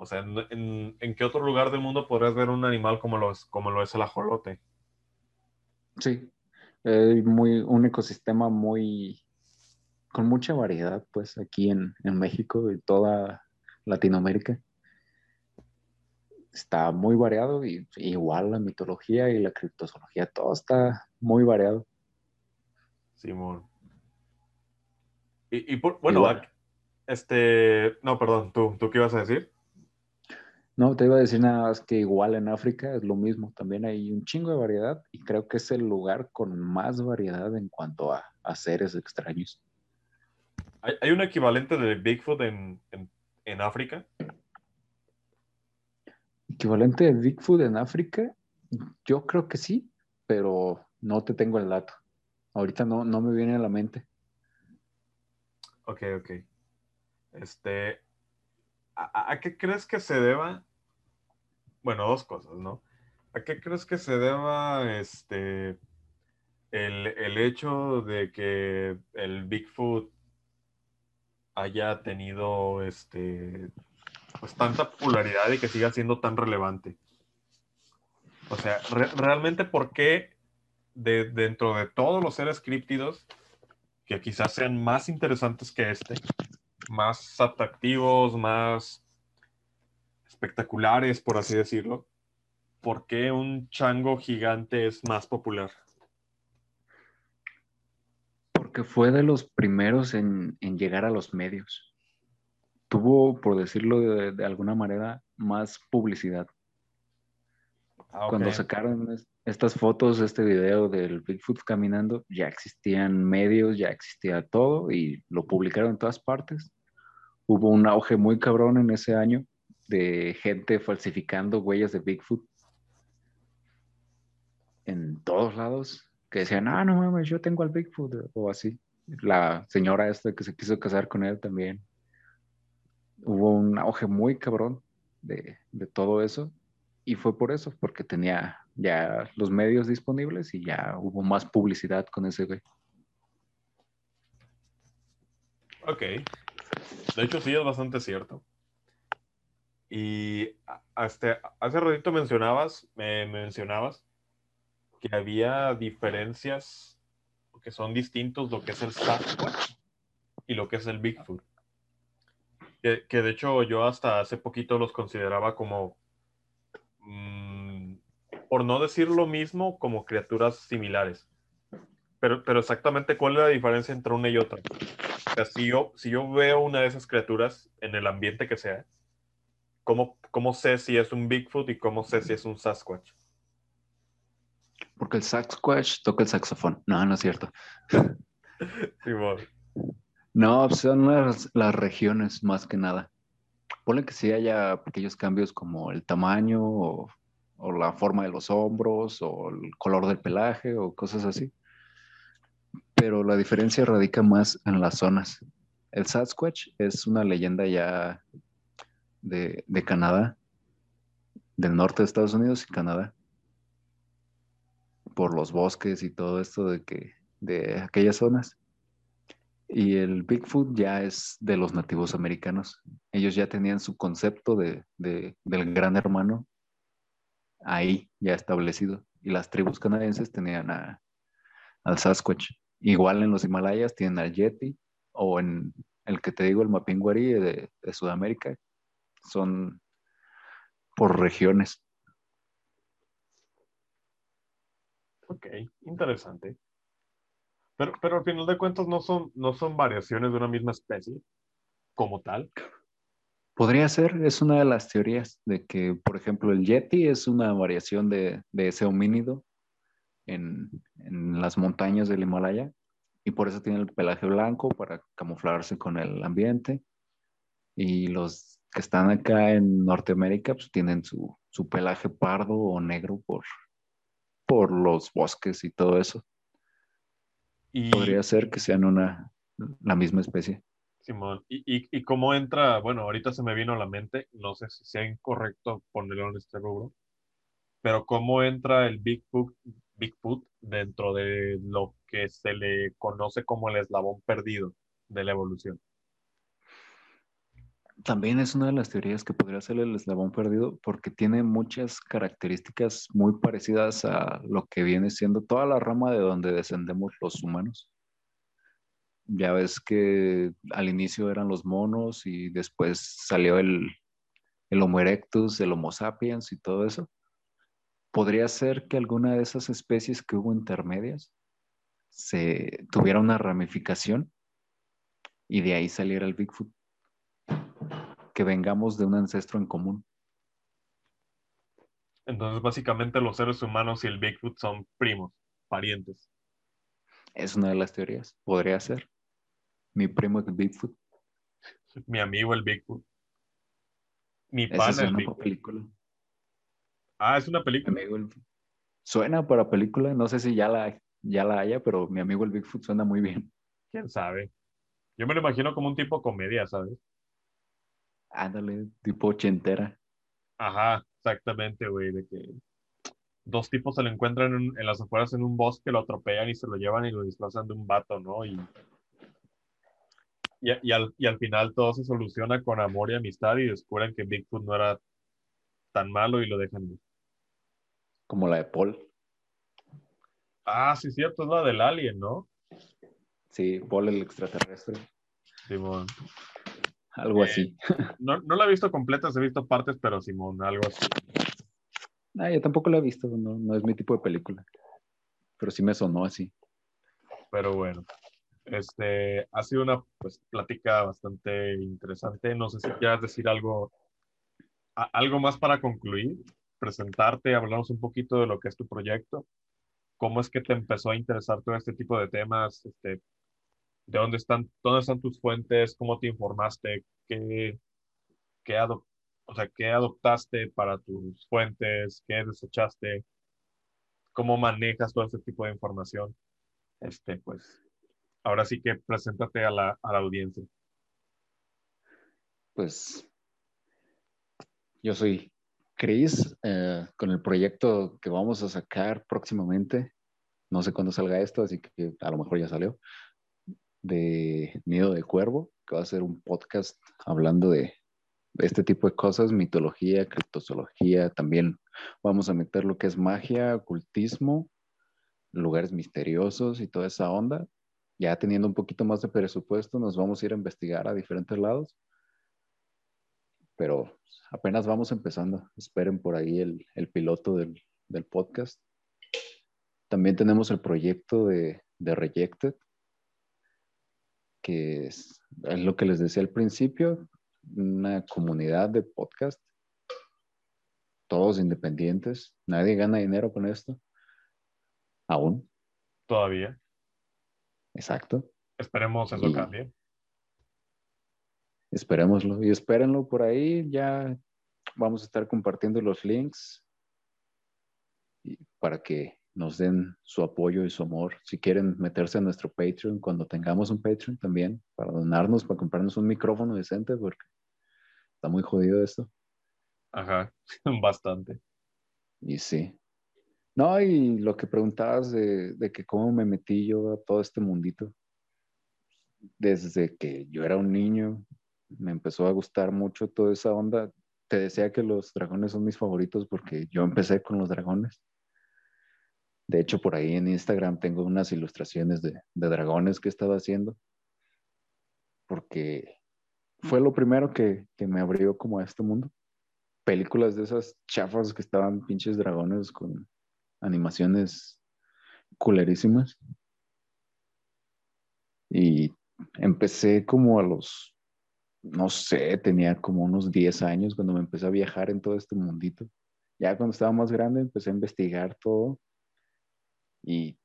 O sea, ¿en, en, qué otro lugar del mundo podrías ver un animal como lo es, como lo es el ajolote? Sí, eh, muy, un ecosistema muy, con mucha variedad, pues aquí en, en México y toda Latinoamérica. Está muy variado y igual la mitología y la criptozoología, todo está muy variado. Simón. Y, bueno, este, no, perdón, ¿tú, ¿tú qué ibas a decir? No, te iba a decir nada más que igual en África es lo mismo, también hay un chingo de variedad y creo que es el lugar con más variedad en cuanto a, seres extraños. ¿Hay, un equivalente de Bigfoot en, en, África? ¿Equivalente de Bigfoot en África? Yo creo que sí, pero no te tengo el dato. Ahorita no, no me viene a la mente. Ok, ok. Este, ¿a, qué crees que se deba? Bueno, dos cosas, ¿no? ¿A qué crees que se deba este, el, hecho de que el Bigfoot haya tenido este, pues tanta popularidad y que siga siendo tan relevante? O sea, realmente, ¿por qué de, dentro de todos los seres críptidos, que quizás sean más interesantes que este, más atractivos, más espectaculares, por así decirlo, ¿por qué un chango gigante es más popular? Porque fue de los primeros en, llegar a los medios. Tuvo, por decirlo de, alguna manera, más publicidad. Ah, Cuando sacaron estas fotos, este video del Bigfoot caminando, ya existían medios, ya existía todo y lo publicaron en todas partes. Hubo un auge muy cabrón en ese año de gente falsificando huellas de Bigfoot en todos lados, que decían, ah, no mames, yo tengo al Bigfoot, o así. La señora esta que se quiso casar con él también. Hubo un auge muy cabrón de, de todo eso, y fue por eso, porque tenía ya los medios disponibles y ya hubo más publicidad con ese güey. Ok. De hecho, sí es bastante cierto. Y hasta hace ratito mencionabas, me mencionabas que había diferencias que son distintos lo que es el Sasquatch y lo que es el Bigfoot. Que, de hecho yo hasta hace poquito los consideraba como, mm, por no decir lo mismo, como criaturas similares. Pero, pero exactamente cuál es la diferencia entre una y otra. O sea, si yo, si yo veo una de esas criaturas en el ambiente que sea, ¿cómo, ¿cómo sé si es un Bigfoot y cómo sé si es un Sasquatch? Porque el Sasquatch toca el saxofón. No, no es cierto. *laughs* No, pues, son las, las, regiones más que nada. Ponle que sí haya pequeños cambios como el tamaño o, o, la forma de los hombros o el color del pelaje o cosas así. Pero la diferencia radica más en las zonas. El Sasquatch es una leyenda ya de, de Canadá, del norte de Estados Unidos y Canadá por los bosques y todo esto de que de aquellas zonas. Y el Bigfoot ya es de los nativos americanos. Ellos ya tenían su concepto de, del gran hermano ahí ya establecido. Y las tribus canadienses tenían a, al Sasquatch. Igual en los Himalayas tienen al Yeti o en el que te digo, el Mapinguari de, de Sudamérica. Son por regiones. Ok, interesante. Pero, pero al final de cuentas no son, no son variaciones de una misma especie como tal. Podría ser, es una de las teorías de que, por ejemplo, el Yeti es una variación de, ese homínido en, en, las montañas del Himalaya y por eso tiene el pelaje blanco para camuflarse con el ambiente. Y los que están acá en Norteamérica pues tienen su, su pelaje pardo o negro por por los bosques y todo eso. Y... Podría ser que sean una, la misma especie. Simón, ¿Y, y, cómo entra? Bueno, ahorita se me vino a la mente, no sé si sea incorrecto ponerlo en este rubro, pero cómo entra el Bigfoot, Bigfoot dentro de lo que se le conoce como el eslabón perdido de la evolución también es una de las teorías que podría ser el eslabón perdido porque tiene muchas características muy parecidas a lo que viene siendo toda la rama de donde descendemos los humanos. Ya ves que al inicio eran los monos y después salió el, el Homo erectus, el Homo sapiens y todo eso. Podría ser que alguna de esas especies que hubo intermedias se tuviera una ramificación y de ahí saliera el Bigfoot que vengamos de un ancestro en común. Entonces, básicamente los seres humanos y el Bigfoot son primos, parientes. Es una de las teorías. Podría ser. Mi primo es el Bigfoot. Mi amigo el Bigfoot. Mi pana el Bigfoot. película. Ah, es una película. Suena para película. No sé si ya la, ya la haya, pero mi amigo el Bigfoot suena muy bien. ¿Quién sabe? Yo me lo imagino como un tipo comedia, ¿sabes? Ándale, tipo ochentera. Ajá, exactamente, güey, de que dos tipos se lo encuentran en, las afueras en un bosque, lo atropellan y se lo llevan y lo disfrazan de un vato, ¿no? Y, y, al, y al final todo se soluciona con amor y amistad y descubren que Bigfoot no era tan malo y lo dejan ir. Como la de Paul. Ah, sí, cierto, es la del alien, ¿no? Sí, Paul el extraterrestre. Simón algo así. *laughs* No, no, la he visto completa, he visto partes, pero Simón, algo así. Ah, yo tampoco la he visto, no, no es mi tipo de película. Pero sí me sonó así. Pero bueno, este, ha sido una pues, plática bastante interesante. No sé si quieras decir algo, algo más para concluir, presentarte, hablarnos un poquito de lo que es tu proyecto, cómo es que te empezó a interesar todo este tipo de temas, este, de dónde están, dónde están tus fuentes, cómo te informaste, qué, qué, o sea, qué adoptaste para tus fuentes, qué desechaste, cómo manejas todo este tipo de información. Este, pues, ahora sí que preséntate a la, a la audiencia. Pues, yo soy Chris, eh, con el proyecto que vamos a sacar próximamente. No sé cuándo salga esto, así que a lo mejor ya salió. De Nido de Cuervo, que va a ser un podcast hablando de este tipo de cosas, mitología, criptozoología, también vamos a meter lo que es magia, ocultismo, lugares misteriosos y toda esa onda. Ya teniendo un poquito más de presupuesto, nos vamos a ir a investigar a diferentes lados. Pero apenas vamos empezando. Esperen por ahí el, piloto del, podcast. También tenemos el proyecto de, de Rejected, que es, es, lo que les decía al principio, una comunidad de podcast, todos independientes, nadie gana dinero con esto, aún. Todavía. Exacto. Esperemos eso cambie. Esperémoslo y espérenlo por ahí, ya vamos a estar compartiendo los links para que nos den su apoyo y su amor. Si quieren meterse a nuestro Patreon, cuando tengamos un Patreon también, para donarnos, para comprarnos un micrófono decente, porque está muy jodido esto. Ajá, *laughs* bastante. Y sí. No, y lo que preguntabas de, de que cómo me metí yo a todo este mundito. Desde que yo era un niño, me empezó a gustar mucho toda esa onda. Te decía que los dragones son mis favoritos porque yo empecé con los dragones. De hecho, por ahí en Instagram tengo unas ilustraciones de, dragones que he estado haciendo, porque fue lo primero que, me abrió como a este mundo. Películas de esas chafas que estaban pinches dragones con animaciones culerísimas. Y empecé como a los, no sé, tenía como unos 10 años cuando me empecé a viajar en todo este mundito. Ya cuando estaba más grande empecé a investigar todo y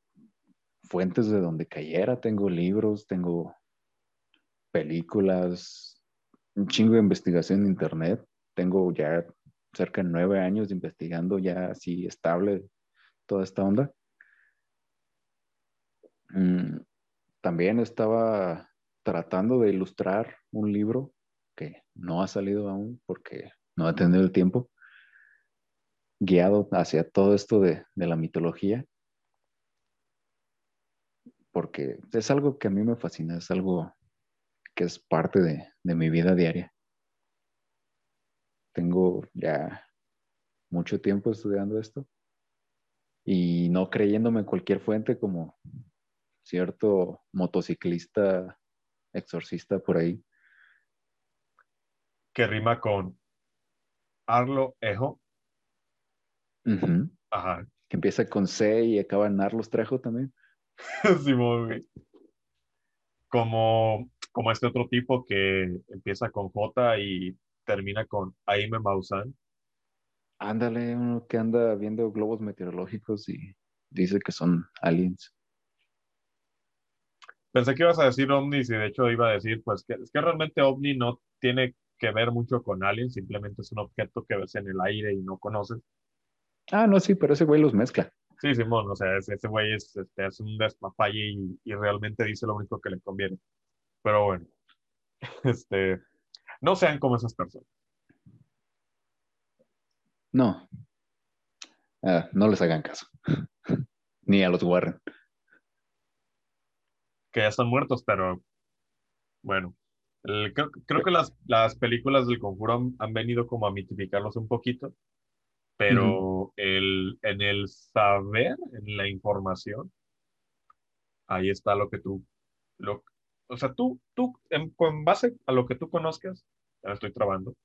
fuentes de donde cayera. Tengo libros, tengo películas, un chingo de investigación en internet. Tengo ya cerca de nueve años investigando ya así estable toda esta onda. Mm, también estaba tratando de ilustrar un libro que no ha salido aún porque no ha tenido el tiempo, guiado hacia todo esto de, de la mitología porque es algo que a mí me fascina, es algo que es parte de, mi vida diaria. Tengo ya mucho tiempo estudiando esto y no creyéndome cualquier fuente como cierto motociclista exorcista por ahí. Que rima con Arlo Ejo. Ajá. Que empieza con C y acaba en Arlos Trejo también. *laughs* Como, como este otro tipo que empieza con J y termina con Aime Maussan. Ándale, uno que anda viendo globos meteorológicos y dice que son aliens. Pensé que ibas a decir ovnis y de hecho iba a decir, pues que es que realmente ovni no tiene que ver mucho con aliens, simplemente es un objeto que ves en el aire y no conoces. Ah, no, sí, pero ese güey los mezcla. Sí, Simón, o sea, ese, güey es, este, un despapalle y, y, realmente dice lo único que le conviene. Pero bueno, *laughs* este, no sean como esas personas. No, ah, no les hagan caso, *laughs* ni a los Warren. Que ya están muertos, pero bueno, creo, que las, las películas del conjuro han, han venido como a mitificarlos un poquito pero el, en el saber, en la información, ahí está lo que tú, lo, o sea, tú, tú, en, con base a lo que tú conozcas, ya estoy trabando,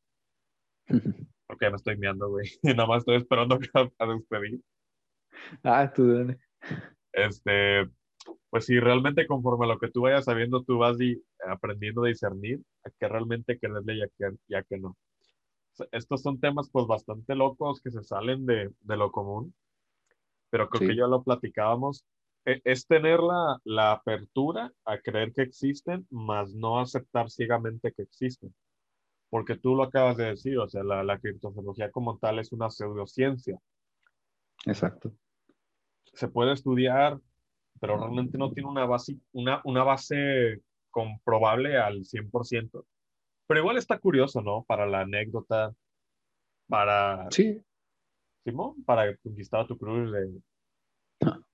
*laughs* Porque ya me estoy meando, güey. *laughs* Y nada más estoy esperando *laughs* a, a despedir. Ah, tú dale. Este, pues sí, realmente conforme a lo que tú vayas sabiendo, tú vas di- aprendiendo a discernir a qué realmente creerle y a qué, y a qué no. Estos son temas pues bastante locos que se salen de, de lo común, pero creo que ya lo platicábamos. E- Es tener la, la apertura a creer que existen, más no aceptar ciegamente que existen. Porque tú lo acabas de decir, o sea, la, la criptozoología como tal es una pseudociencia. Exacto. se puede estudiar, pero realmente no tiene una base, una, una base comprobable al 100%. Pero igual está curioso, ¿no? Para la anécdota, para, Sí, Simón, para conquistar a tu cruz. de- No.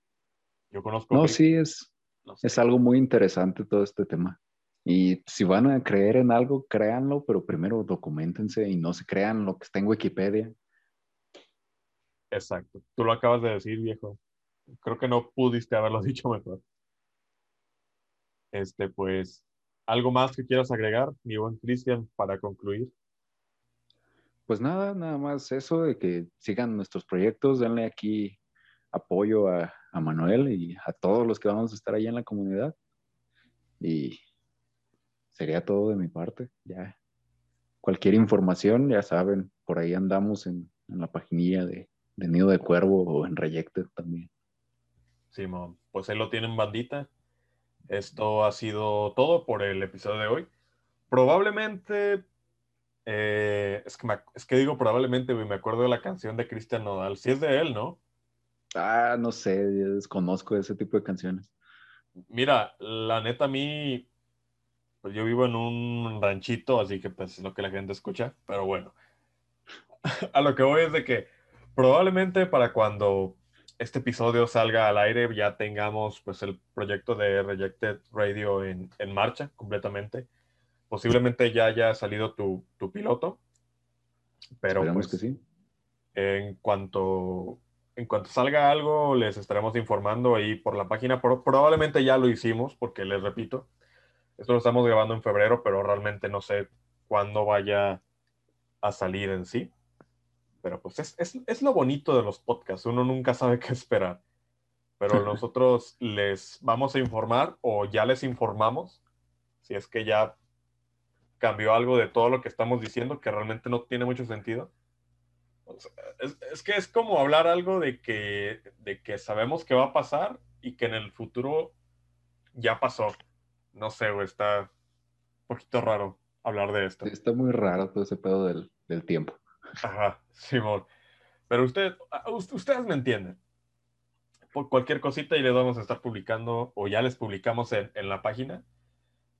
Yo conozco... no, cri- sí, es, no sé. es algo muy interesante todo este tema. Y si van a creer en algo, créanlo, pero primero documentense y no se crean lo que está en Wikipedia. Exacto. Tú lo acabas de decir, viejo. Creo que no pudiste haberlo *laughs* dicho mejor. Este, pues, ¿algo más que quieras agregar, mi buen Cristian, para concluir? Pues nada, nada más eso de que sigan nuestros proyectos, denle aquí apoyo a, a Manuel y a todos los que vamos a estar allá en la comunidad. Y sería todo de mi parte. Ya cualquier información, ya saben, por ahí andamos en, en la paginilla de, de Nido de Cuervo o en Reyected también. Simón, pues ahí lo tienen, bandita. Esto ha sido todo por el episodio de hoy. Probablemente, eh, es, que me es que digo probablemente, me acuerdo de la canción de Cristian Nodal. Si es de él, ¿no? Ah, no sé, yo desconozco ese tipo de canciones. Mira, la neta a mí, pues yo vivo en un ranchito, así que pues es lo que la gente escucha, pero bueno. *laughs* A lo que voy es de que probablemente para cuando este episodio salga al aire ya tengamos pues el proyecto de Rejected Radio en, en marcha completamente. Posiblemente ya haya salido tu, tu piloto, pero Esperamos pues que sí. en cuanto, en cuanto salga algo, les estaremos informando ahí por la página. Pro- probablemente ya lo hicimos, porque les repito, esto lo estamos grabando en febrero, pero realmente no sé cuándo vaya a salir en sí. Pero pues es, es, es lo bonito de los podcasts, uno nunca sabe *laughs* qué esperar. Pero *laughs* nosotros les vamos a informar o ya les informamos si es que ya cambió algo de todo lo que estamos diciendo que realmente no tiene mucho sentido. O sea, es, es que es como hablar algo de que, de que sabemos que va a pasar y que en el futuro ya pasó. No sé, güey, está un poquito raro hablar de esto. Está muy raro todo ese pedo del, del tiempo. Ajá, Simón. Pero usted, ah, us- ustedes me entienden. Por cualquier cosita y les vamos a estar publicando, o ya les publicamos en, la página.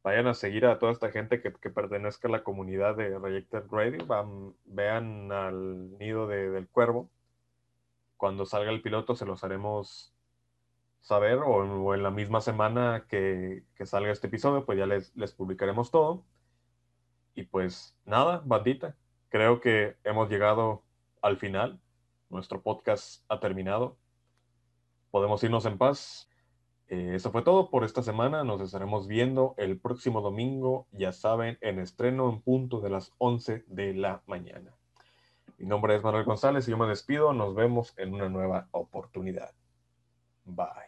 Vayan a seguir a toda esta gente que, que pertenezca a la comunidad de Rejected Radio. Van, vean al nido de- del cuervo. Cuando salga el piloto se los haremos saber, o o en la misma semana que, que salga este episodio, pues ya les, les publicaremos todo. Y pues nada, bandita, creo que hemos llegado al final. Nuestro podcast ha terminado. Podemos irnos en paz. Eh, eso fue todo por esta semana. Nos estaremos viendo el próximo domingo, ya saben, en estreno en punto de las 11 de la mañana. Mi nombre es Manuel González y yo me despido. Nos vemos en una nueva oportunidad. Bye.